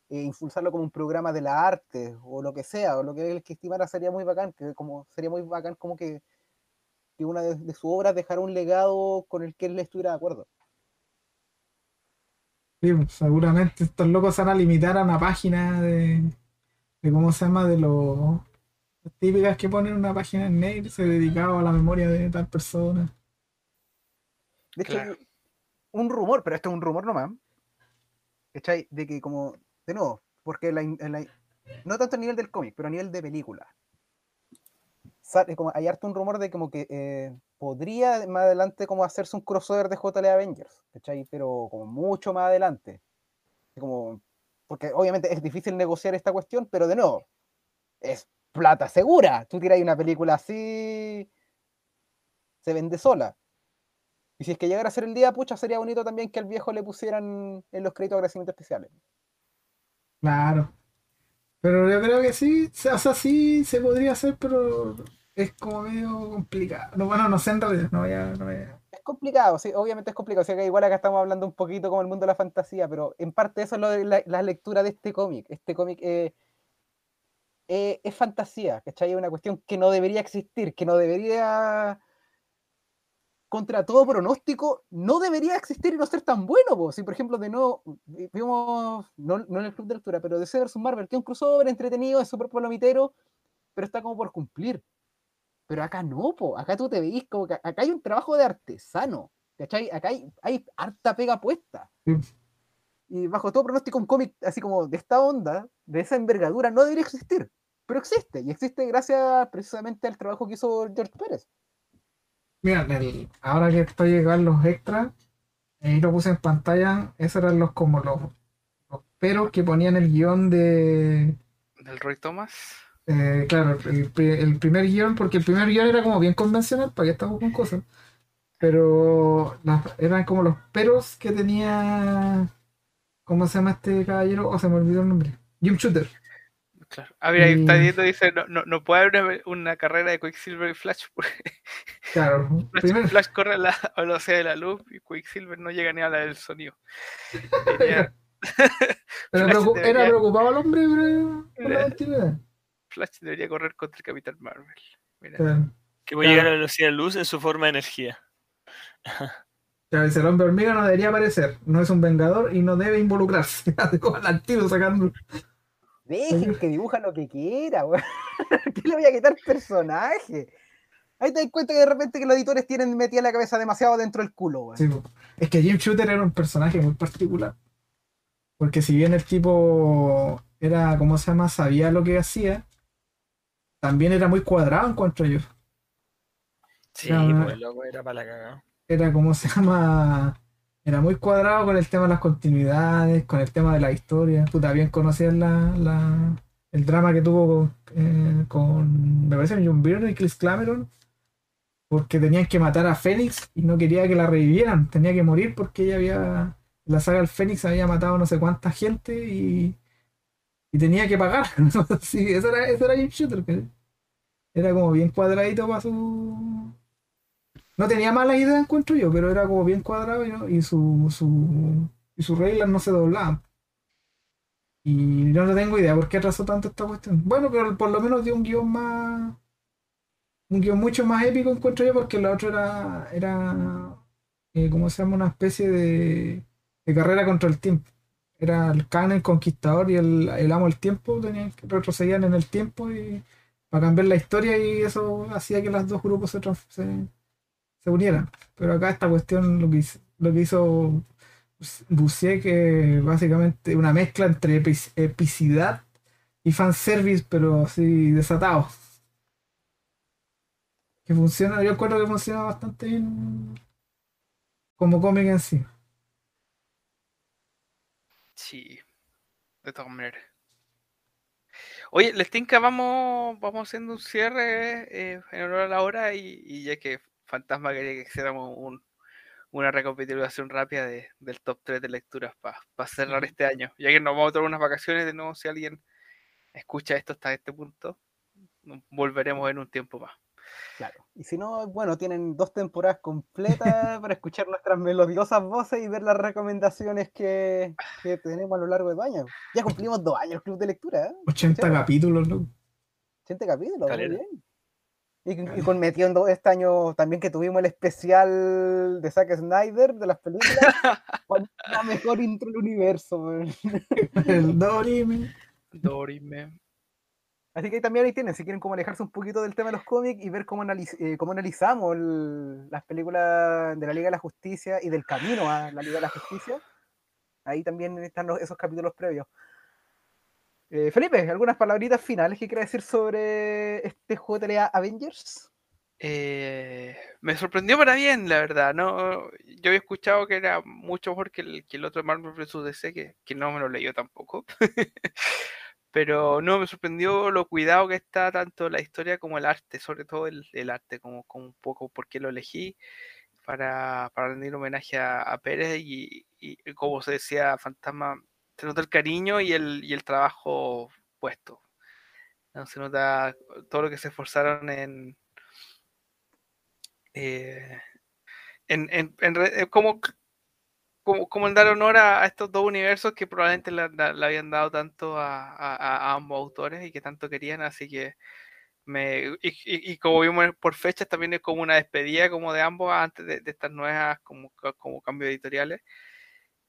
eh, impulsarlo como un programa de la arte o lo que sea, o lo que él que estimara sería muy bacán, que como sería muy bacán como que, que una de, de sus obras dejara un legado con el que él estuviera de acuerdo. Sí, pues, seguramente estos locos se van a limitar a una página de, de cómo se llama, de los típicas que ponen una página en Nail se dedicaba a la memoria de tal persona. De hecho, Claro. un rumor, pero esto es un rumor nomás. ¿Cachai? De que como, de nuevo, porque la la- no tanto a nivel del cómic, pero a nivel de película. Sale como, hay harto un rumor de como que eh, podría más adelante como hacerse un crossover de JL Avengers, ¿cachai? Pero como mucho más adelante. Como, porque obviamente es difícil negociar esta cuestión, pero de nuevo, es plata segura. Tú tiras una película así, se vende sola. Y si es que llegara a ser el día, pucha, sería bonito también que al viejo le pusieran en los créditos de agradecimiento especiales. Claro. Pero yo creo que sí, o sea, sí se podría hacer, pero es como medio complicado. No, bueno, no sé en realidad, no voy no voy a- complicado, sí, obviamente es complicado. O sea que igual acá estamos hablando un poquito como el mundo de la fantasía, pero en parte eso es lo de la, lectura de este cómic. Este cómic eh, eh, es fantasía, ¿cachai? Es una cuestión que no debería existir, que no debería. Contra todo pronóstico, no debería existir y no ser tan bueno. Si, por ejemplo, de nuevo, vi- vimos, no, no en el club de lectura, pero DC vs Marvel, que es un crossover entretenido, es súper palomitero, pero está como por cumplir. Pero acá no, po. acá tú te veís como que acá hay un trabajo de artesano, ¿cachai? Acá hay, hay harta pega puesta. Sí. Y bajo todo pronóstico, un cómic así como de esta onda, de esa envergadura, no debería existir. Pero existe, y existe gracias precisamente al trabajo que hizo George Pérez. Mira, el- ahora que estoy llegando los extras, ahí lo puse en pantalla, esos eran los como los, los peros que ponían el guion de, Del Roy Thomas. Eh, claro, el, el primer guion, porque el primer guion era como bien convencional, para que estamos con cosas. Pero las- eran como los peros que tenía, ¿cómo se llama este caballero? O se me olvidó el nombre. Jim Shooter. Claro. A ver, ahí está viendo, dice, no, no, no puede haber una, una carrera de Quicksilver y Flash. porque Claro, Flash, primero, Flash corre a la velocidad de la luz y Quicksilver no llega ni a la del sonido. Pero Flash preocu- debería- era preocupado el hombre pero, por la Eh. Flash debería correr contra el Capitán Marvel. Mira. Claro. Que puede Claro. llegar a la velocidad de luz en su forma de energía. Claro, el hombre hormiga no debería aparecer, no es un vengador y no debe involucrarse. Con al tiro sacando. Dejen que dibuja lo que quiera, weón. ¿Qué le voy a quitar personaje? Ahí te das cuenta que de repente que los editores tienen metida la cabeza demasiado dentro del culo, weón. Sí, po. es que Jim Shooter era un personaje muy particular. Porque si bien el tipo era, ¿cómo se llama? Sabía lo que hacía, también era muy cuadrado en cuanto a ellos. Sí, Claro. pues loco, era para la cagada. Era, ¿cómo se llama? Era muy cuadrado con el tema de las continuidades, con el tema de la historia. Tú también conocías la, la- el drama que tuvo eh, con, me parece, John Byrne y Chris Clameron, porque tenían que matar a Fénix y no quería que la revivieran. Tenía que morir porque ella había, la saga del Fénix había matado no sé cuánta gente y, y tenía que pagar. sí, eso era, eso era Jim Shooter. Era como bien cuadradito para su, no tenía mala idea, encuentro yo, pero era como bien cuadrado y su, su, y sus reglas no se doblaban. Y no tengo idea por qué atrasó tanto esta cuestión. Bueno, pero por lo menos dio un guion más. Un guion mucho más épico, encuentro yo, porque lo otro era. era eh, ¿Cómo se llama? Una especie de, de carrera contra el tiempo. Era el Khan el conquistador y el, el amo del tiempo, tenían retrocedían en el tiempo y para cambiar la historia y eso hacía que los dos grupos se, se, se unieran. Pero acá esta cuestión lo que lo que hizo Busiek que básicamente una mezcla entre epi- epicidad y fanservice, pero así desatado. Que funciona, yo creo que funciona bastante bien como cómic en sí. Sí, de todas maneras. Oye, les tinca, vamos, vamos haciendo un cierre eh, en honor a la hora y, y ya que Fantasma quería que hiciéramos un- una recapitulación rápida de- del top 3 de lecturas para cerrar este año. Ya que nos vamos a tomar unas vacaciones de nuevo, si alguien escucha esto hasta este punto, volveremos en un tiempo más. Claro. Y si no, bueno, tienen dos temporadas completas para escuchar nuestras melodiosas voces y ver las recomendaciones que, que tenemos a lo largo del año. Ya cumplimos dos años el club de lectura, ¿eh? 80 Sí. capítulos, ¿no? 80 capítulos, muy bien. Y, y con metiendo este año también que tuvimos el especial de Zack Snyder de las películas, con la mejor intro del universo. El Dorime. Dorime. Así que también ahí tienen, si quieren como alejarse un poquito del tema de los cómics y ver cómo, analiz- eh, cómo analizamos las películas de la Liga de la Justicia y del camino a la Liga de la Justicia, ahí también están esos capítulos previos. Eh, Felipe, ¿algunas palabritas finales que quiera decir sobre este JLA Avengers? Eh, me sorprendió para bien, la verdad. No, yo había escuchado que era mucho mejor que el, que el otro Marvel vs. DC, que, que no me lo leyó tampoco. Pero no, me sorprendió lo cuidado que está tanto la historia como el arte, sobre todo el, el arte, como, como un poco por qué lo elegí para, para rendir homenaje a, Pérez y, y como se decía, Fantasma, se nota el cariño y el, y el trabajo puesto. Se nota todo lo que se esforzaron en, eh, en, en- en eh, como, como, como dar honor a, a estos dos universos que probablemente le, habían dado tanto a, a- a ambos autores y que tanto querían, así que me, y, y- y como vimos por fechas también es como una despedida como de ambos antes de, de estas nuevas como, como cambios editoriales.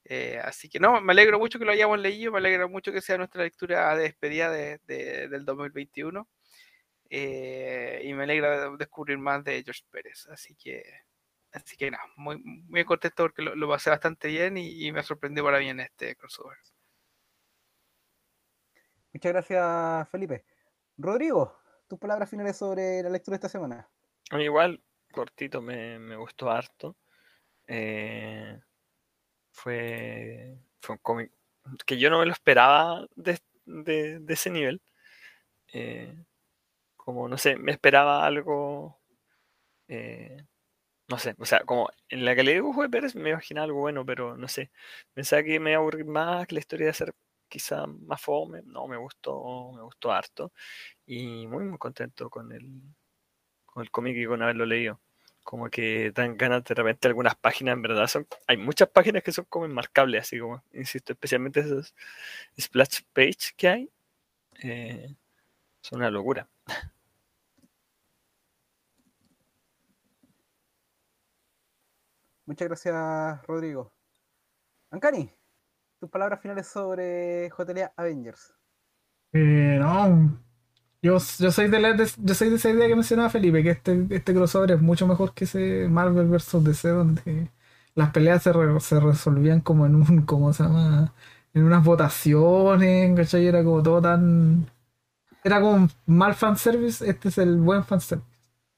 Eh, así que no, me alegro mucho que lo hayamos leído, me alegra mucho que sea nuestra lectura de despedida de- de- del 2021. eh, y me alegra de- descubrir más de George Pérez. Así que, así que nada, muy, muy contento porque lo, lo pasé bastante bien y, y me sorprendió para bien este crossover. Muchas gracias, Felipe. Rodrigo, tus palabras finales sobre la lectura de esta semana. A mí igual, cortito, me, me gustó harto. Eh, fue, fue un cómic que yo no me lo esperaba de, de- de ese nivel. Eh, como, no sé, me esperaba algo, eh, no sé, o sea, como en la calidad de dibujo de Pérez me imaginaba algo bueno, pero no sé, pensaba que me iba a aburrir más, que la historia iba a ser quizá más fome. No, me gustó, me gustó harto. Y muy, muy contento con el, con el cómic y con haberlo leído. Como que dan ganas de repente algunas páginas, en verdad, son, hay muchas páginas que son como enmarcables, así como, insisto, especialmente esos splash page que hay, eh, son una locura. Muchas gracias, Rodrigo. Ancani, tus palabras finales sobre JLA Avengers. Eh, no. Yo, yo soy de la, yo soy de esa idea que mencionaba Felipe, que este, este crossover es mucho mejor que ese Marvel vs. DC, donde las peleas se, re- se resolvían como en un, ¿cómo se llama? En unas votaciones, ¿cachai? Era como todo tan. Era como mal fanservice, este es el buen fanservice.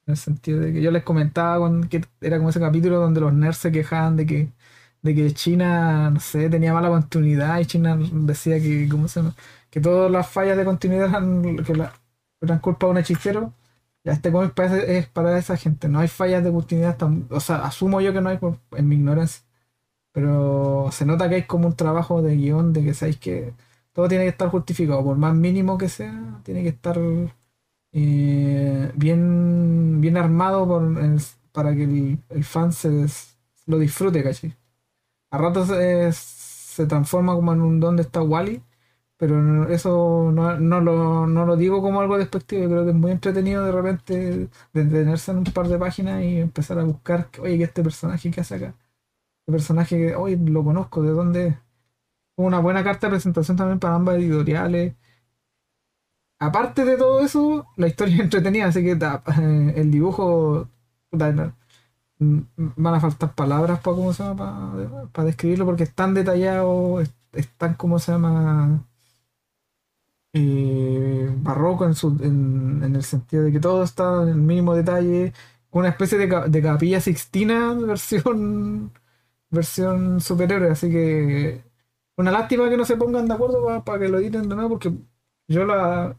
En el sentido de que yo les comentaba con- que era como ese capítulo donde los nerds se quejaban de que, de que China, no sé, tenía mala continuidad y China decía que, ¿cómo se que todas las fallas de continuidad eran, que culpa de un hechicero. Ya este cómic parece- es para esa gente. No hay fallas de continuidad. tan- o sea, asumo yo que no hay por- en mi ignorancia. Pero se nota que hay como un trabajo de guion de que sabéis que todo tiene que estar justificado. Por más mínimo que sea, tiene que estar eh, bien, bien armado para que el, fan se des- lo disfrute, ¿cachai? A ratos se transforma como en un donde está Wally pero eso no, lo, no lo digo como algo despectivo, creo que es muy entretenido de repente detenerse en un par de páginas y empezar a buscar, oye, ¿qué este personaje que hace acá? Este personaje que, oye, lo conozco, ¿de dónde es? Una buena carta de presentación también para ambas editoriales. Aparte de todo eso, la historia es entretenida, así que eh, el dibujo, mm, van a faltar palabras para cómo se llama para, describirlo porque es tan detallado, es, tan como se llama eh, barroco en, su, en, el sentido de que todo está en el mínimo detalle, una especie de, ca- de capilla sixtina versión versión superhéroe, así que una lástima que no se pongan de acuerdo para que lo editen de nuevo, porque yo la,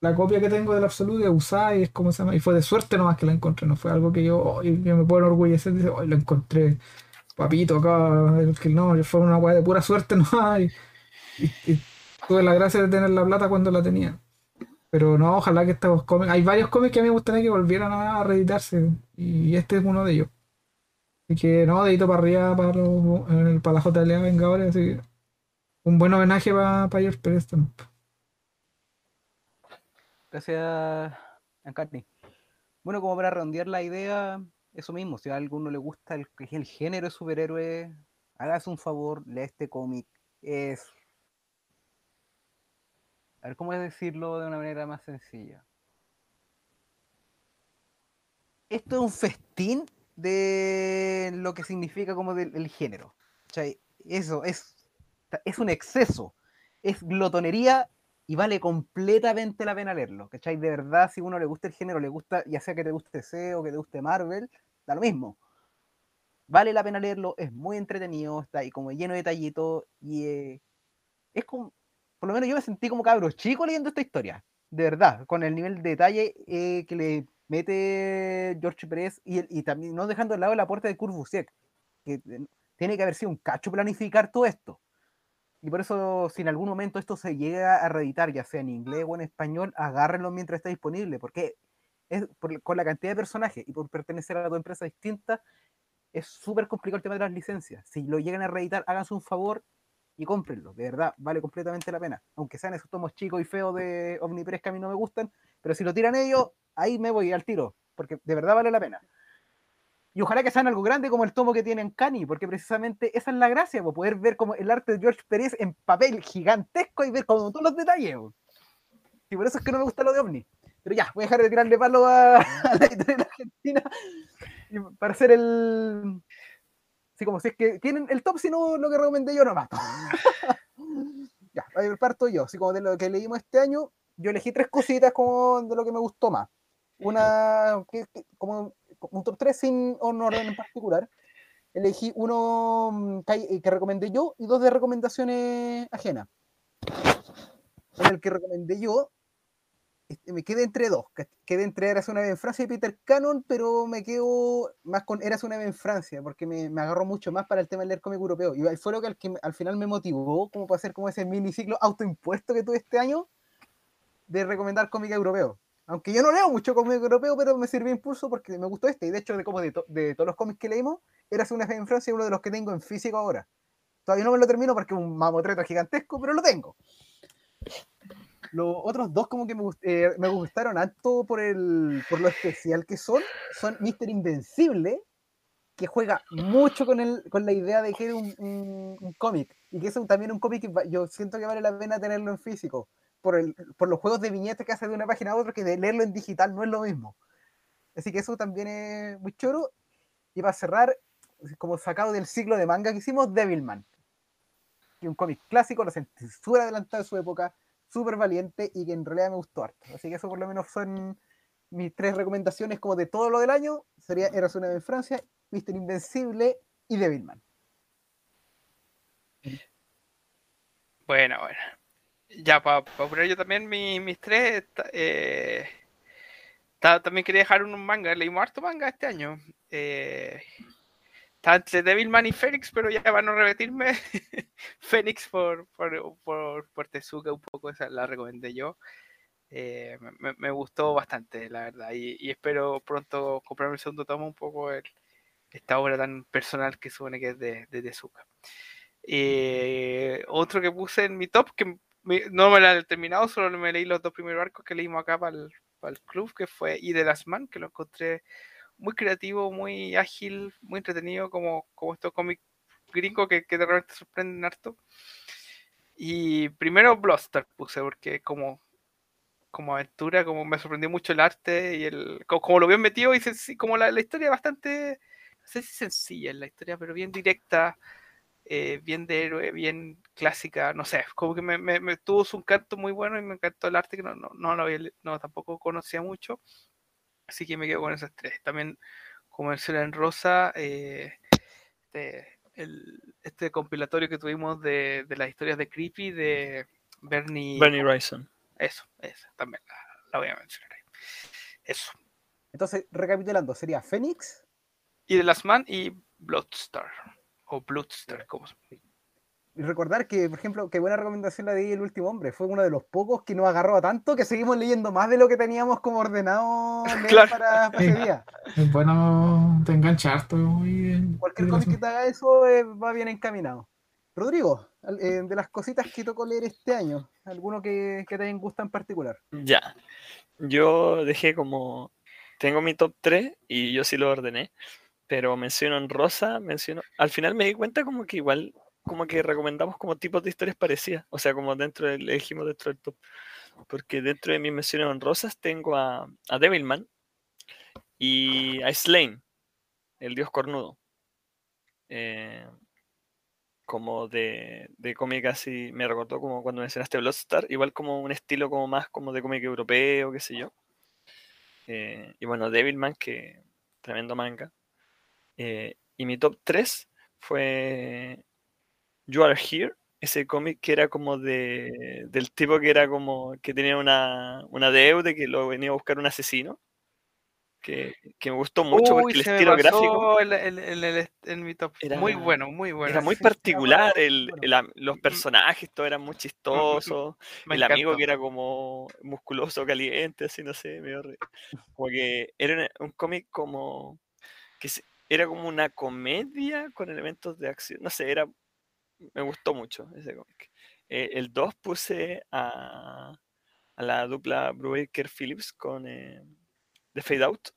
la copia que tengo del Absolute es usada y es como se llama, y fue de suerte nomás que la encontré, no fue algo que yo, oh, que me puedo enorgullecer, dice, hoy lo encontré, papito, acá, que no, fue una weá de pura suerte nomás, y, tuve la gracia de tener la plata cuando la tenía. Pero no, ojalá que estos cómics, hay varios cómics que a mí me gustaría que volvieran a reeditarse, y este es uno de ellos. Así que no, dedito para arriba para, los, para la JLA Vengadores, así que un buen homenaje para, para George también. Gracias, Ancani. Bueno, como para redondear la idea, eso mismo, si a alguno le gusta el, el género de superhéroe, hágase un favor, lea este cómic. Es. A ver, ¿cómo es decirlo de una manera más sencilla? Esto es un festín de lo que significa como del el género. Eso es, es un exceso, es glotonería y vale completamente la pena leerlo. ¿Cachai? De verdad, si uno le gusta el género, le gusta, ya sea que te guste C o que te guste Marvel, da lo mismo. Vale la pena leerlo, es muy entretenido, está ahí como lleno de detallitos y eh, es como, por lo menos yo me sentí como cabro chico leyendo esta historia, de verdad, con el nivel de detalle eh, que le mete George Pérez y también no dejando de lado el aporte de Kurt Busiek, que eh, tiene que haber sido un cacho planificar todo esto. Y por eso, si en algún momento esto se llega a reeditar, ya sea en inglés o en español, agárrenlo mientras está disponible, porque es por- con la cantidad de personajes y por pertenecer a dos empresas distintas, es súper complicado el tema de las licencias. Si lo llegan a reeditar, háganse un favor y cómprenlo. De verdad, vale completamente la pena. Aunque sean esos tomos chicos y feos de Omnipress que a mí no me gustan, pero si lo tiran ellos, ahí me voy al tiro, porque de verdad vale la pena. Y ojalá que sean algo grande como el tomo que tienen Cani, porque precisamente esa es la gracia, po, poder ver como el arte de George Pérez en papel gigantesco y ver como todos los detalles. po. Y por eso es que no me gusta lo de Omni. Pero ya, voy a dejar de tirarle palo a, la editorial argentina para hacer el. Sí, como si es que tienen el top, si no lo que recomendé yo nomás. ya, ahí parto yo. Así como de lo que leímos este año, yo elegí tres cositas como de lo que me gustó más. Una, como un top 3 sin un orden en particular. Elegí uno mm, que, hay- que recomendé yo y dos de recomendaciones ajenas. En el que recomendé yo, este, me quedé entre dos. que- Quedé entre Eras una vez en Francia y Peter Cannon, pero me quedo más con Eras una vez en Francia, porque me, me agarró mucho más para el tema de leer cómic europeo. Y fue lo que al, que al final me motivó, como para hacer como ese miniciclo autoimpuesto que tuve este año, de recomendar cómic europeo. Aunque yo no leo mucho cómic europeo, pero me sirvió impulso porque me gustó este. Y de hecho, de, como todos los cómics que leímos, Eras una vez en Francia es uno de los que tengo en físico ahora. Todavía no me lo termino porque es un mamotreto gigantesco, pero lo tengo. Los otros dos como que me, gust- eh, me gustaron tanto por, el, por lo especial que son, son Mr. Invencible, que juega mucho con, el, con la idea de que es un, cómic, y que es también un cómic que yo siento que vale la pena tenerlo en físico, por, el, por los juegos de viñetas que hace de una página a otra, que de leerlo en digital no es lo mismo. Así que eso también es muy choro. Y para cerrar, como sacado del ciclo de manga que hicimos, Devilman. Que un cómic clásico, lo sentí súper adelantado de su época, súper valiente y que en realidad me gustó harto. Así que eso por lo menos son mis tres recomendaciones como de todo lo del año. Sería Eras una en Francia, Mr. Invencible y Devilman. Bueno, bueno. Ya, para poner yo también mi- mis tres, eh, ta- también quería dejar un manga, leímos harto manga este año. Eh, está entre Devilman y Fénix, pero ya para no repetirme, Fénix por, por, por, por Tezuka un poco, esa la recomendé yo. Eh, me- gustó bastante, la verdad, y, espero pronto comprarme el segundo tomo un poco esta obra tan personal que supone que es de, de Tezuka. Eh, otro que puse en mi top, que no me la he terminado, solo me leí los dos primeros arcos que leímos acá para el, para el club, que fue Y de las Man, que lo encontré muy creativo, muy ágil, muy entretenido, como, como estos cómics gringos que, que de repente sorprenden harto. Y primero Bluster puse, porque como, como aventura, como me sorprendió mucho el arte y el. Como, como lo bien metido y como la, la historia bastante. No sé si sencilla en la historia, pero bien directa, eh, bien de héroe, bien clásica, no sé, como que me, me- me tuvo su encanto muy bueno y me encantó el arte que no, no, no lo había no, tampoco conocía mucho. Así que me quedo con esas tres. También, como mencioné en Rosa, eh, este, el- este compilatorio que tuvimos de, de las historias de Creepy de Bernie. Bernie Wrightson. Eso, esa también la, la voy a mencionar ahí. Eso. Entonces, recapitulando, sería Fénix, Y The Last Man y Bloodstar. O Bloodstar, como se Y recordar que, por ejemplo, qué buena recomendación la de El último hombre. Fue uno de los pocos que nos agarró a tanto que seguimos leyendo más de lo que teníamos como ordenado leer Claro. para, para ese día. Es bueno, te engancha harto. y- Cualquier y cómic eso. que te haga eso eh, va bien encaminado. Rodrigo, eh, de las cositas que tocó leer este año, ¿alguno que, que te gusta en particular? Ya. Yo dejé como tengo mi top 3 y yo sí lo ordené, pero menciono en rosa, menciono... Al final me di cuenta como que igual, como que recomendamos como tipos de historias parecidas, o sea, como dentro del, elegimos dentro del top. Porque dentro de mis menciones honrosas tengo a, a Devilman y a Slain, el dios cornudo. Eh, como de, de cómic así, me recordó como cuando mencionaste Bloodstar, igual como un estilo como más como de cómic europeo, qué sé yo. Eh, y bueno, Devilman, que tremendo manga. Eh, y mi top 3 fue You Are Here, ese cómic que era como de del tipo que era como que tenía una, una deuda que lo venía a buscar un asesino que, que me gustó mucho porque el estilo gráfico el- el- el- el- en mi top. Era- muy bueno, muy bueno. era muy particular, los personajes, todos eran muy chistosos, me el amigo que era como musculoso, caliente, así, no sé, medio re- Como que era un cómic como. que se- era como una comedia con elementos de acción. No sé, era. Me gustó mucho ese cómic. Eh, el 2 puse a, la dupla Brubaker Phillips con eh, The Fade Out,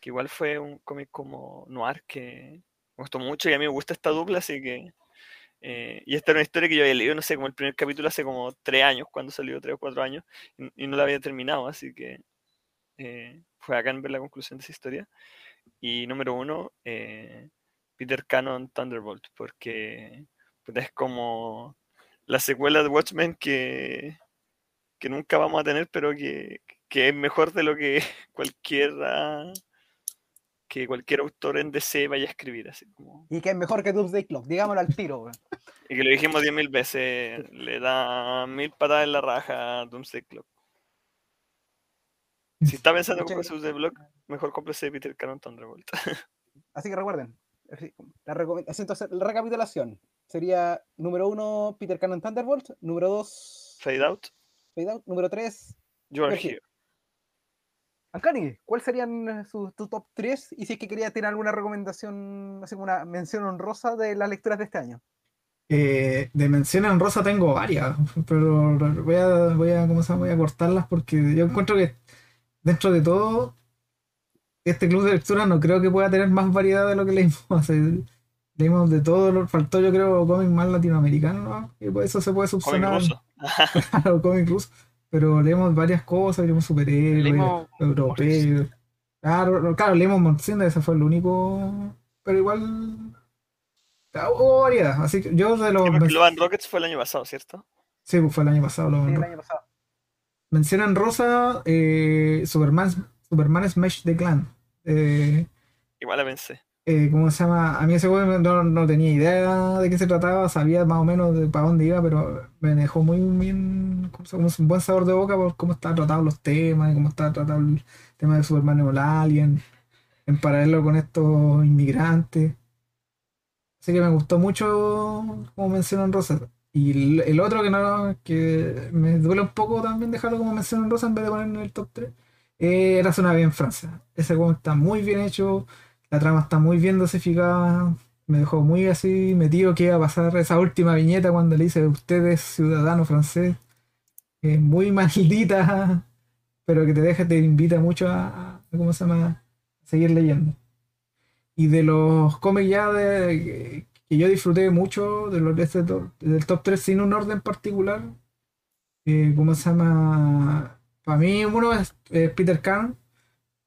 que igual fue un cómic como noir que me gustó mucho y a mí me gusta esta dupla, así que. eh, y esta era una historia que yo había leído, no sé, como el primer capítulo hace como tres años, cuando salió, tres o cuatro años, y, y no la había terminado, así que fue acá en ver la conclusión de esa historia. Y número uno, eh, Peter Cannon Thunderbolt, porque puta, es como la secuela de Watchmen que, que nunca vamos a tener, pero que, que es mejor de lo que cualquiera que cualquier autor en DC vaya a escribir, así como Y que es mejor que Doomsday Clock, digámoslo al tiro, y que lo dijimos diez mil veces, le da mil patadas en la raja a Doomsday Clock. Si está pensando en Muchas comprarse Doomsday Block, mejor cómprese Peter Cannon Thunderbolt. Así que recuerden, la, entonces, la recapitulación sería número uno, Peter Cannon Thunderbolt, número dos, Fade Out, Fade Out, número tres, You Are You're Here. Ancani, ¿cuáles serían eh, sus tu top 3? Y si es que quería tener alguna recomendación, así como una mención honrosa de las lecturas de este año. Eh, de menciones en rosa tengo varias, pero voy a, voy a, ¿cómo se llama? voy a cortarlas porque yo encuentro que dentro de todo, este club de lectura no creo que pueda tener más variedad de lo que leímos. hace- leímos de todo, lo- faltó yo creo cómic más latinoamericano, ¿no? y por eso se puede Cómic subsanar ruso. claro, cómic ruso. Pero leemos varias cosas, leemos superhéroes, Leímos europeos. Claro, claro, leímos Morcina, ese fue el único. Pero igual. ah, Hubo variedad. Así que yo de los. Sí, porque Love and Rockets fue el año pasado, ¿cierto? Sí, pues fue el año pasado. Lo Sí, el año pasado. Menciona en rosa eh, Superman, Superman Smash the Clan. Eh, Igual la pensé. eh, ¿Cómo se llama? A mí ese juego no, no tenía idea de qué se trataba, sabía más o menos de para dónde iba, pero me dejó muy bien, ¿cómo se llama? un buen sabor de boca por cómo estaban tratados los temas cómo estaba tratado el tema de Superman o Alien, en paralelo con estos inmigrantes. Así que me gustó mucho como mencionó en Rosa. Y el, otro que no que me duele un poco también dejarlo como mención en Rosa en vez de ponerlo en el top 3, eh, era una vez en Francia. Ese juego está muy bien hecho, la trama está muy bien dosificada. Me dejó muy así metido que iba a pasar esa última viñeta cuando le dice usted es ciudadano francés. muy maldita, pero que te deja, te invita mucho a, ¿cómo se llama? Seguir leyendo. Y de los cómics ya de, que yo disfruté mucho, de los de este del top 3 sin un orden particular, eh, ¿cómo se llama? Para mí uno es Peter Cannon,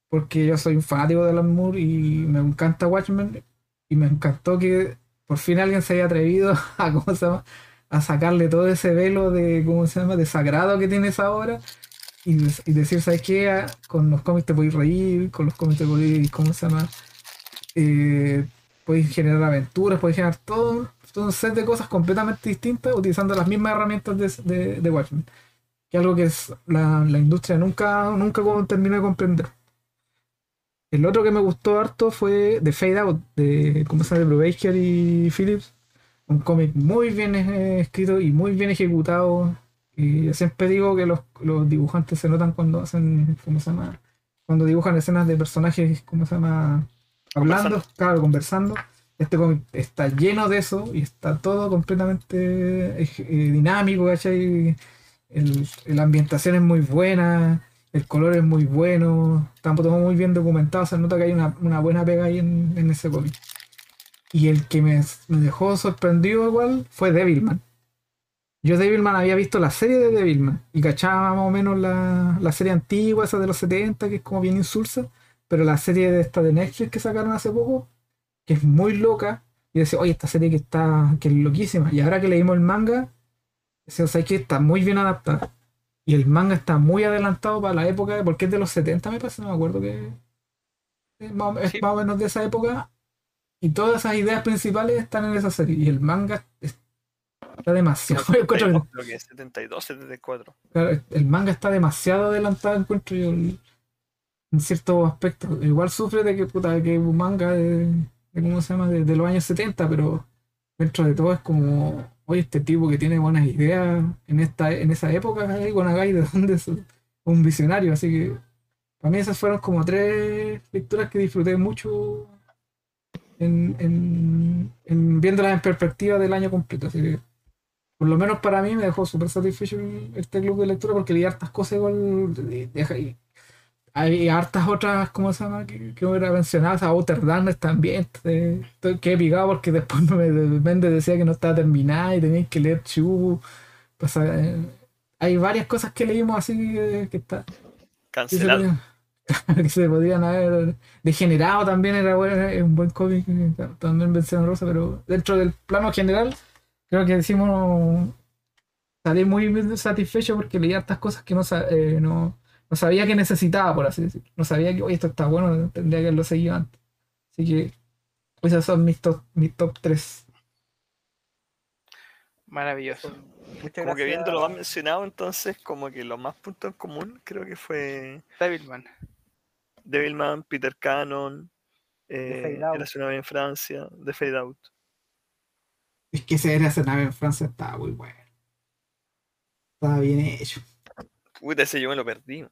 porque yo soy un fanático de Alan Moore y me encanta Watchmen, y me encantó que por fin alguien se haya atrevido a, ¿cómo se llama? a sacarle todo ese velo de, ¿cómo se llama?, de sagrado que tiene esa obra y, y decir, ¿sabes qué? Ah, Con los cómics te podéis reír, con los cómics te podéis, ¿cómo se llama? Eh, podéis generar aventuras, podéis generar todo, todo un set de cosas completamente distintas utilizando las mismas herramientas de, de, Watchmen. Que es algo que es la, industria nunca, nunca terminó de comprender. El otro que me gustó harto fue The Fade Out, de, ¿cómo se llama? De Brubaker y Phillips. Un cómic muy bien eh, escrito y muy bien ejecutado. Y siempre digo que los, los dibujantes se notan cuando hacen, ¿cómo se llama? Cuando dibujan escenas de personajes, ¿cómo se llama? Hablando, Conversando. claro, conversando. Este cómic está lleno de eso y está todo completamente eh, eh, dinámico, ¿cachai? La ambientación es muy buena El color es muy bueno, está todo muy bien documentado, se nota que hay una, una buena pega ahí en, en ese cómic. Y el que me, me dejó sorprendido igual fue Devilman. Yo Devilman había visto la serie de Devilman y cachaba más o menos la, la serie antigua, esa de los 70, que es como bien insulsa, pero la serie de esta de Netflix que sacaron hace poco, que es muy loca, y decía, oye, esta serie que está, que es loquísima. Y ahora que leímos el manga, decía, o sea, que está muy bien adaptada. Y el manga está muy adelantado para la época, porque es de los 70, me parece, no me acuerdo que es más, es Sí. más o menos de esa época. Y todas esas ideas principales están en esa serie. Y el manga es- está demasiado. yo encuentro que- Creo que es 72, 74. Claro, el manga está demasiado adelantado, encuentro yo, en ciertos aspectos. Igual sufre de que, puta, que manga de, de ¿cómo se llama? De, los años 70, pero dentro de todo es como, oye, este tipo que tiene buenas ideas en esta en esa época, ¿eh? Gonagai, ¿de dónde es? Un visionario, así que para mí esas fueron como tres lecturas que disfruté mucho en, en, en viéndolas en perspectiva del año completo, así que por lo menos para mí me dejó súper satisfecho este club de lectura porque leí hartas cosas igual. y hay hartas otras, ¿cómo se llama? Que, que hubiera mencionado, o sea, Outer Darkness también. eh, Estoy que picado porque después me Méndez decía que no estaba terminada y tenéis que leer Chu. pues, eh, hay varias cosas que leímos así que, que está, Cancelado. que se podrían haber degenerado también era bueno, es un buen cómic eh, también mencionó Rosa pero dentro del plano general creo que decimos salí muy satisfecho porque leí hartas cosas que no, eh, no, no sabía que necesitaba por así decirlo no sabía que oye esto está bueno tendría que haberlo seguido antes así que esas son mis top, mis top 3 Maravilloso. Muchas Como que viendo lo más mencionado, entonces, como que los más puntos en común, creo que fue Devilman. Devilman, Peter Cannon, eh. Érase una vez en Francia, The Fade Out. es que ese era esa nave en Francia estaba muy bueno estaba bien hecho Puta, ese yo me lo perdí.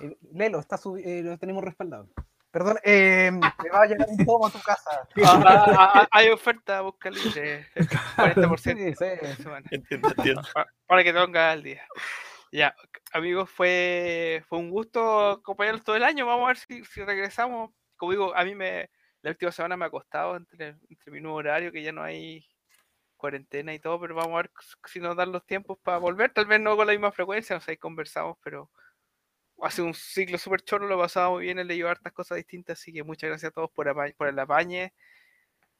Eh, Lelo, está eh, lo tenemos respaldado. Perdón, eh, me va a llegar un pomo a tu casa. Ah, ah, ah, hay oferta, busca libre. 40% Sí, sí. Entiendo, entiendo. Pa- Para que te pongas al día. Ya, amigos, fue, fue un gusto acompañarlos todo el año. Vamos a ver si, si regresamos. Como digo, a mí me la última semana me ha costado entre, entre mi nuevo horario, que ya no hay cuarentena y todo, pero vamos a ver si nos dan los tiempos para volver. Tal vez no con la misma frecuencia, no sé, ahí conversamos, pero hace un ciclo súper choro, lo pasaba muy bien, he leído hartas cosas distintas, así que muchas gracias a todos por, por el apañe.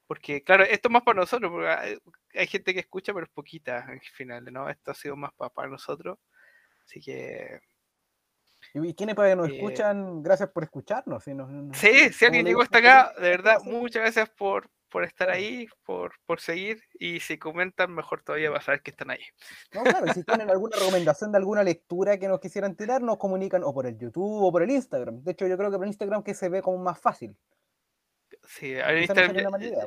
Porque, claro, esto es más para nosotros, porque hay, hay gente que escucha, pero es poquita al final, ¿no? Esto ha sido más pa- para nosotros. Así que, Y quienes todavía nos Eh, escuchan, gracias por escucharnos. si nos- nos- sí, si alguien le llegó hasta acá, de verdad, muchas gracias por, por estar ahí, por, por seguir. Y si comentan, mejor todavía va a saber que están ahí. No, claro, y si tienen alguna recomendación de alguna lectura que nos quisieran tirar, nos comunican o por el YouTube o por el Instagram. De hecho, yo creo que por Instagram que se ve como más fácil. Sí, en no Instagram,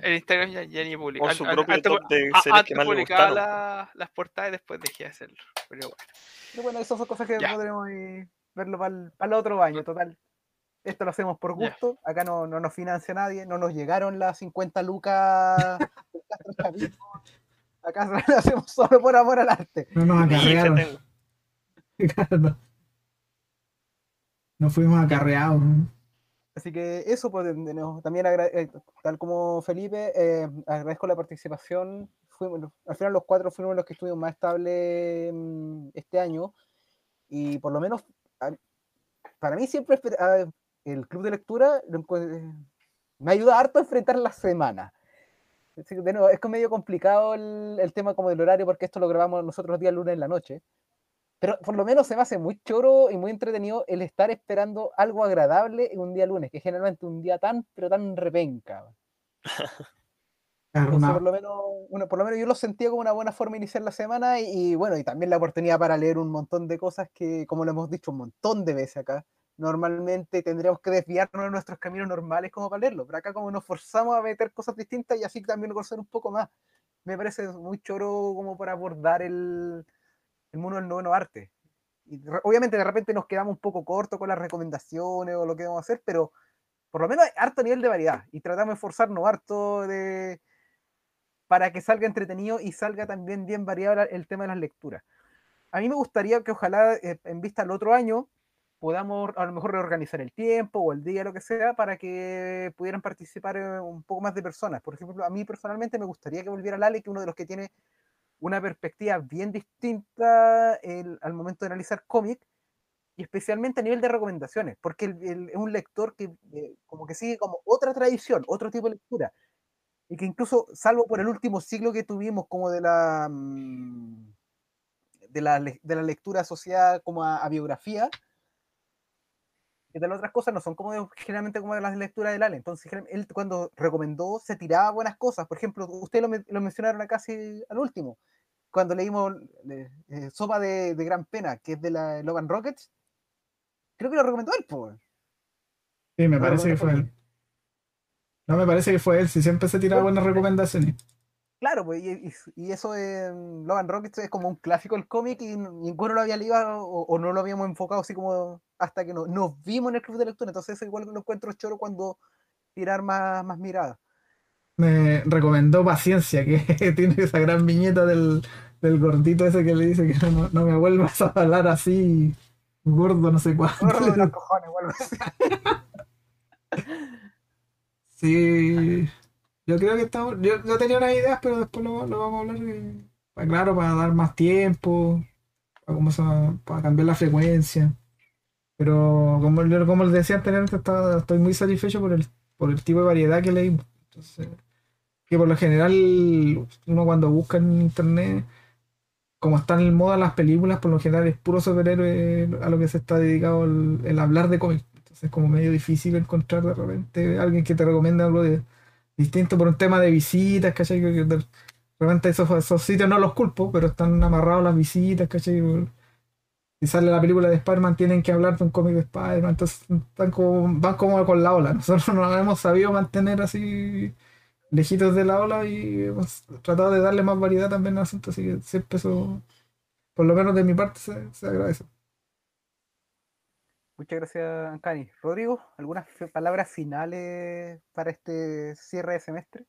en Instagram ya, ya ni publico. O An- su propio antes, top de series antes que más le publicaba gustaron. la- las portadas y después dejé de hacerlo. Pero bueno. Pero bueno, esas son cosas que Ya. podremos eh, verlo para el, otro año, total. Esto lo hacemos por gusto. Acá no, no nos financia nadie. No nos llegaron las 50 lucas. Acá lo hacemos solo por amor al arte. no nos acarrearon tengo. no. No fuimos acarreados ¿no? Así que eso, pues, también eh, tal como Felipe, eh, agradezco la participación. Fuimos, al final los cuatro fuimos los que estuvimos más estables mm, este año. Y por lo menos, a- para mí siempre el club de lectura me ayuda harto a enfrentar la semana. De nuevo, es medio complicado el, el tema como del horario porque esto lo grabamos nosotros los días lunes en la noche. Pero por lo menos se me hace muy choro y muy entretenido el estar esperando algo agradable en un día lunes, que es generalmente un día tan, pero tan repenca. Entonces, por lo menos, uno, por lo menos yo lo sentía como una buena forma de iniciar la semana y, y bueno, y también la oportunidad para leer un montón de cosas que, como lo hemos dicho un montón de veces acá, normalmente tendríamos que desviarnos de nuestros caminos normales como para leerlo, pero acá como nos forzamos a meter cosas distintas y así también conocer un poco más. Me parece muy choro como para abordar el, el mundo del noveno arte. Y obviamente de repente nos quedamos un poco cortos con las recomendaciones o lo que vamos a hacer, pero por lo menos hay harto nivel de variedad y tratamos de esforzarnos harto de para que salga entretenido y salga también bien variado el tema de las lecturas. A mí me gustaría que ojalá, eh, en vista al otro año, podamos a lo mejor reorganizar el tiempo o el día, lo que sea, para que pudieran participar eh, un poco más de personas. Por ejemplo, a mí personalmente me gustaría que volviera Lale, que uno de los que tiene una perspectiva bien distinta el- al momento de analizar cómic, y especialmente a nivel de recomendaciones, porque el- el- es un lector que eh, como que sigue como otra tradición, otro tipo de lectura, y que incluso, salvo por el último siglo que tuvimos como de la... mm, de la, de la lectura asociada como a, a biografía, y las otras cosas no son como de- generalmente como de las lecturas del Ale. Entonces, él cuando recomendó se tiraba buenas cosas. Por ejemplo, ustedes lo, men- lo mencionaron acá casi al último, cuando leímos eh, eh, Sopa de, de Gran Pena, que es de la Logan Rockets. Creo que lo recomendó él, po, weón. Sí, me No, parece que fue fue él. No, me parece que fue él, si siempre se tiraba buenas recomendaciones. Claro, pues, y, eso de mm, Logan Rockets es como un clásico del cómic y ninguno lo había leído o, o no lo habíamos enfocado así como hasta que no- nos vimos en el club de lectura. Entonces, eso igual lo encuentro choro cuando tirar más, más miradas. Me recomendó Paciencia, que tiene esa gran viñeta del, del gordito ese que le dice que no, no me vuelvas a hablar así, gordo, no sé cuánto. Gordo de los cojones, o algo así. Sí, yo creo que estamos. Yo, yo tenía unas ideas, pero después lo, lo vamos a hablar. pa- claro, para dar más tiempo, para, se llama, para cambiar la frecuencia. Pero como, como les decía anteriormente, estaba- estoy muy satisfecho por el, por el tipo de variedad que leímos. Entonces, que por lo general, uno cuando busca en internet, como están en moda las películas, por lo general es puro superhéroe a lo que se está dedicado el, hablar de cómics. Entonces es como medio difícil encontrar de repente alguien que te recomiende algo de, distinto por un tema de visitas, ¿cachai? De repente esos, esos sitios no los culpo, pero están amarrados las visitas, ¿cachai? Si sale la película de Spider-Man, tienen que hablar de un cómic de Spider-Man, entonces están como, van como con la ola. Nosotros nos hemos sabido mantener así lejitos de la ola y hemos tratado de darle más variedad también al asunto, así que siempre eso, por lo menos de mi parte, se, se agradece. Muchas gracias, Ancani. Rodrigo, ¿algunas palabras finales para este cierre de semestre?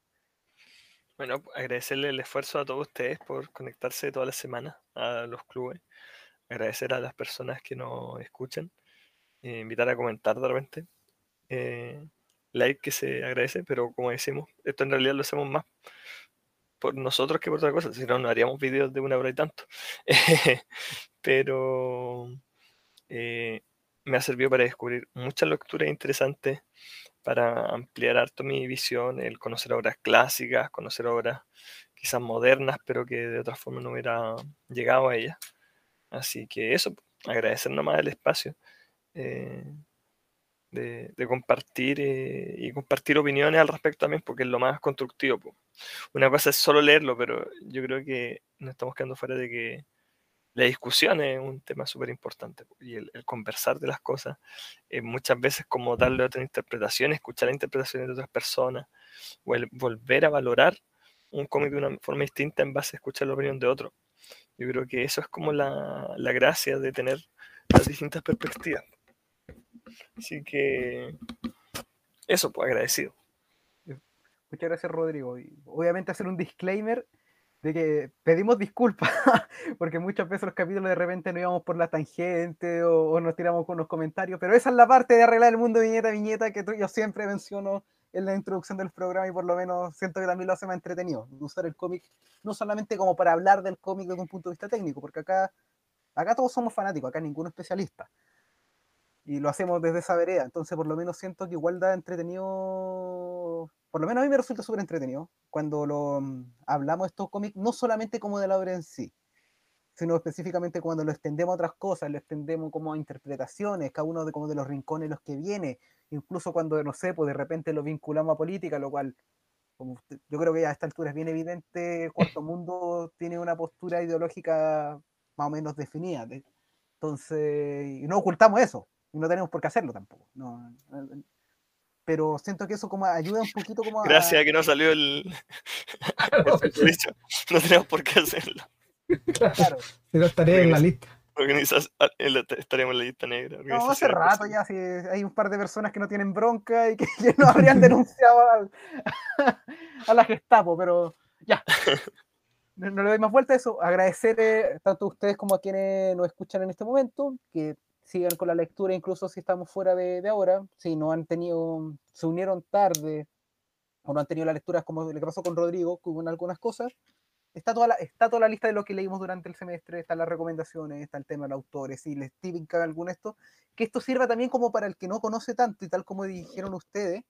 Bueno, agradecerle el esfuerzo a todos ustedes por conectarse toda la semana a los clubes. Agradecer a las personas que nos escuchan. eh, invitar a comentar de repente. eh, like que se agradece, pero como decimos, esto en realidad lo hacemos más por nosotros que por otra cosa. Si no, no haríamos vídeos de una hora y tanto. pero eh, me ha servido para descubrir muchas lecturas interesantes para ampliar harto mi visión, el conocer obras clásicas, conocer obras quizás modernas, pero que de otra forma no hubiera llegado a ellas. Así que eso, agradecer nomás el espacio eh, de, compartir eh, y compartir opiniones al respecto también, porque es lo más constructivo. po. Una cosa es solo leerlo, pero yo creo que nos estamos quedando fuera de que la discusión es un tema súper importante po, y el, el conversar de las cosas eh, muchas veces como darle otra interpretación, escuchar las interpretaciones de otras personas, o el volver a valorar un cómic de una forma distinta en base a escuchar la opinión de otro. Yo creo que eso es como la, la gracia de tener las distintas perspectivas. Así que eso, pues agradecido. Muchas gracias, Rodrigo. Y obviamente hacer un disclaimer de que pedimos disculpas, porque muchas veces los capítulos de repente no íbamos por la tangente o, nos tiramos con los comentarios, pero esa es la parte de arreglar el mundo viñeta viñeta que yo siempre menciono en la introducción del programa y por lo menos siento que también lo hace más entretenido, usar el cómic no solamente como para hablar del cómic desde un punto de vista técnico, porque acá, acá todos somos fanáticos, acá ninguno especialista. Y lo hacemos desde esa vereda, entonces por lo menos siento que igual da entretenido, por lo menos a mí me resulta súper entretenido cuando lo mm, hablamos de estos cómics, no solamente como de la obra en sí, sino específicamente cuando lo extendemos a otras cosas, lo extendemos como a interpretaciones, cada uno de, como de los rincones los que viene, incluso cuando, no sé, pues de repente lo vinculamos a política, lo cual, como usted- yo creo que a esta altura es bien evidente, Cuarto Mundo tiene una postura ideológica más o menos definida. de- entonces, y no ocultamos eso, y no tenemos por qué hacerlo tampoco. no, pero siento que eso como ayuda un poquito como a... Gracias a que no salió el, el no tenemos por qué hacerlo. Claro. Si no estaría en la lista. Organizas- ah, en la- estaremos en la lista negra. No, hace rato ya, si hay un par de personas que no tienen bronca y que, que no habrían denunciado al- a la Gestapo, pero ya. No, no le doy más vuelta a eso. Agradecer eh, tanto a ustedes como a quienes nos escuchan en este momento, que sigan con la lectura, incluso si estamos fuera de, de ahora, si no han tenido, se unieron tarde o no han tenido las lecturas como que pasó con Rodrigo, que algunas cosas. Está toda, la, está toda la lista de lo que leímos durante el semestre, están las recomendaciones, está el tema de los autores, si les típica algún esto, que esto sirva también como para el que no conoce tanto y tal como dijeron ustedes,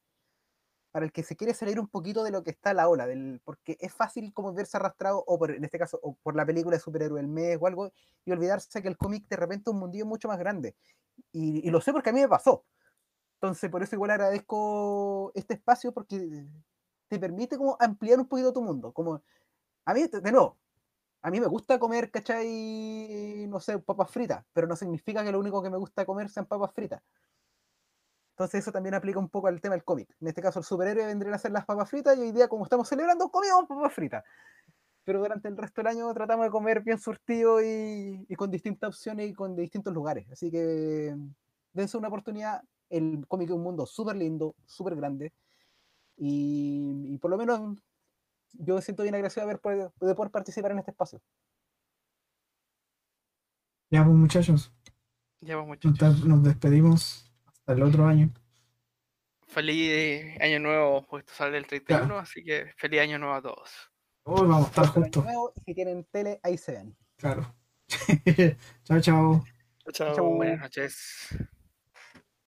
para el que se quiere salir un poquito de lo que está la ola, del, porque es fácil como verse arrastrado, o por, en este caso, o por la película de superhéroe del mes o algo, y olvidarse que el cómic de repente es un mundillo mucho más grande. Y, y lo sé porque a mí me pasó. Entonces, por eso igual agradezco este espacio porque te permite como ampliar un poquito tu mundo. Como, a mí, de nuevo, a mí me gusta comer, ¿cachai? No sé, papas fritas, pero no significa que lo único que me gusta comer sean papas fritas. Entonces eso también aplica un poco al tema del cómic. En este caso el superhéroe vendrían a ser las papas fritas y hoy día como estamos celebrando comimos papas fritas. Pero durante el resto del año tratamos de comer bien surtido y, y con distintas opciones y con de distintos lugares. Así que dense una oportunidad. El cómic es un mundo súper lindo, súper grande. Y, y por lo menos yo me siento bien agradecido de, haber, poder- de poder participar en este espacio. Ya, pues muchachos, Ya pues, nos, muchachos. nos despedimos hasta el otro año. Feliz año nuevo, pues esto sale el 31, así que feliz año nuevo a todos. Hoy vamos a estar juntos, y si tienen tele, ahí se ven. claro. chao, chao. Chao. Chau. Buenas noches.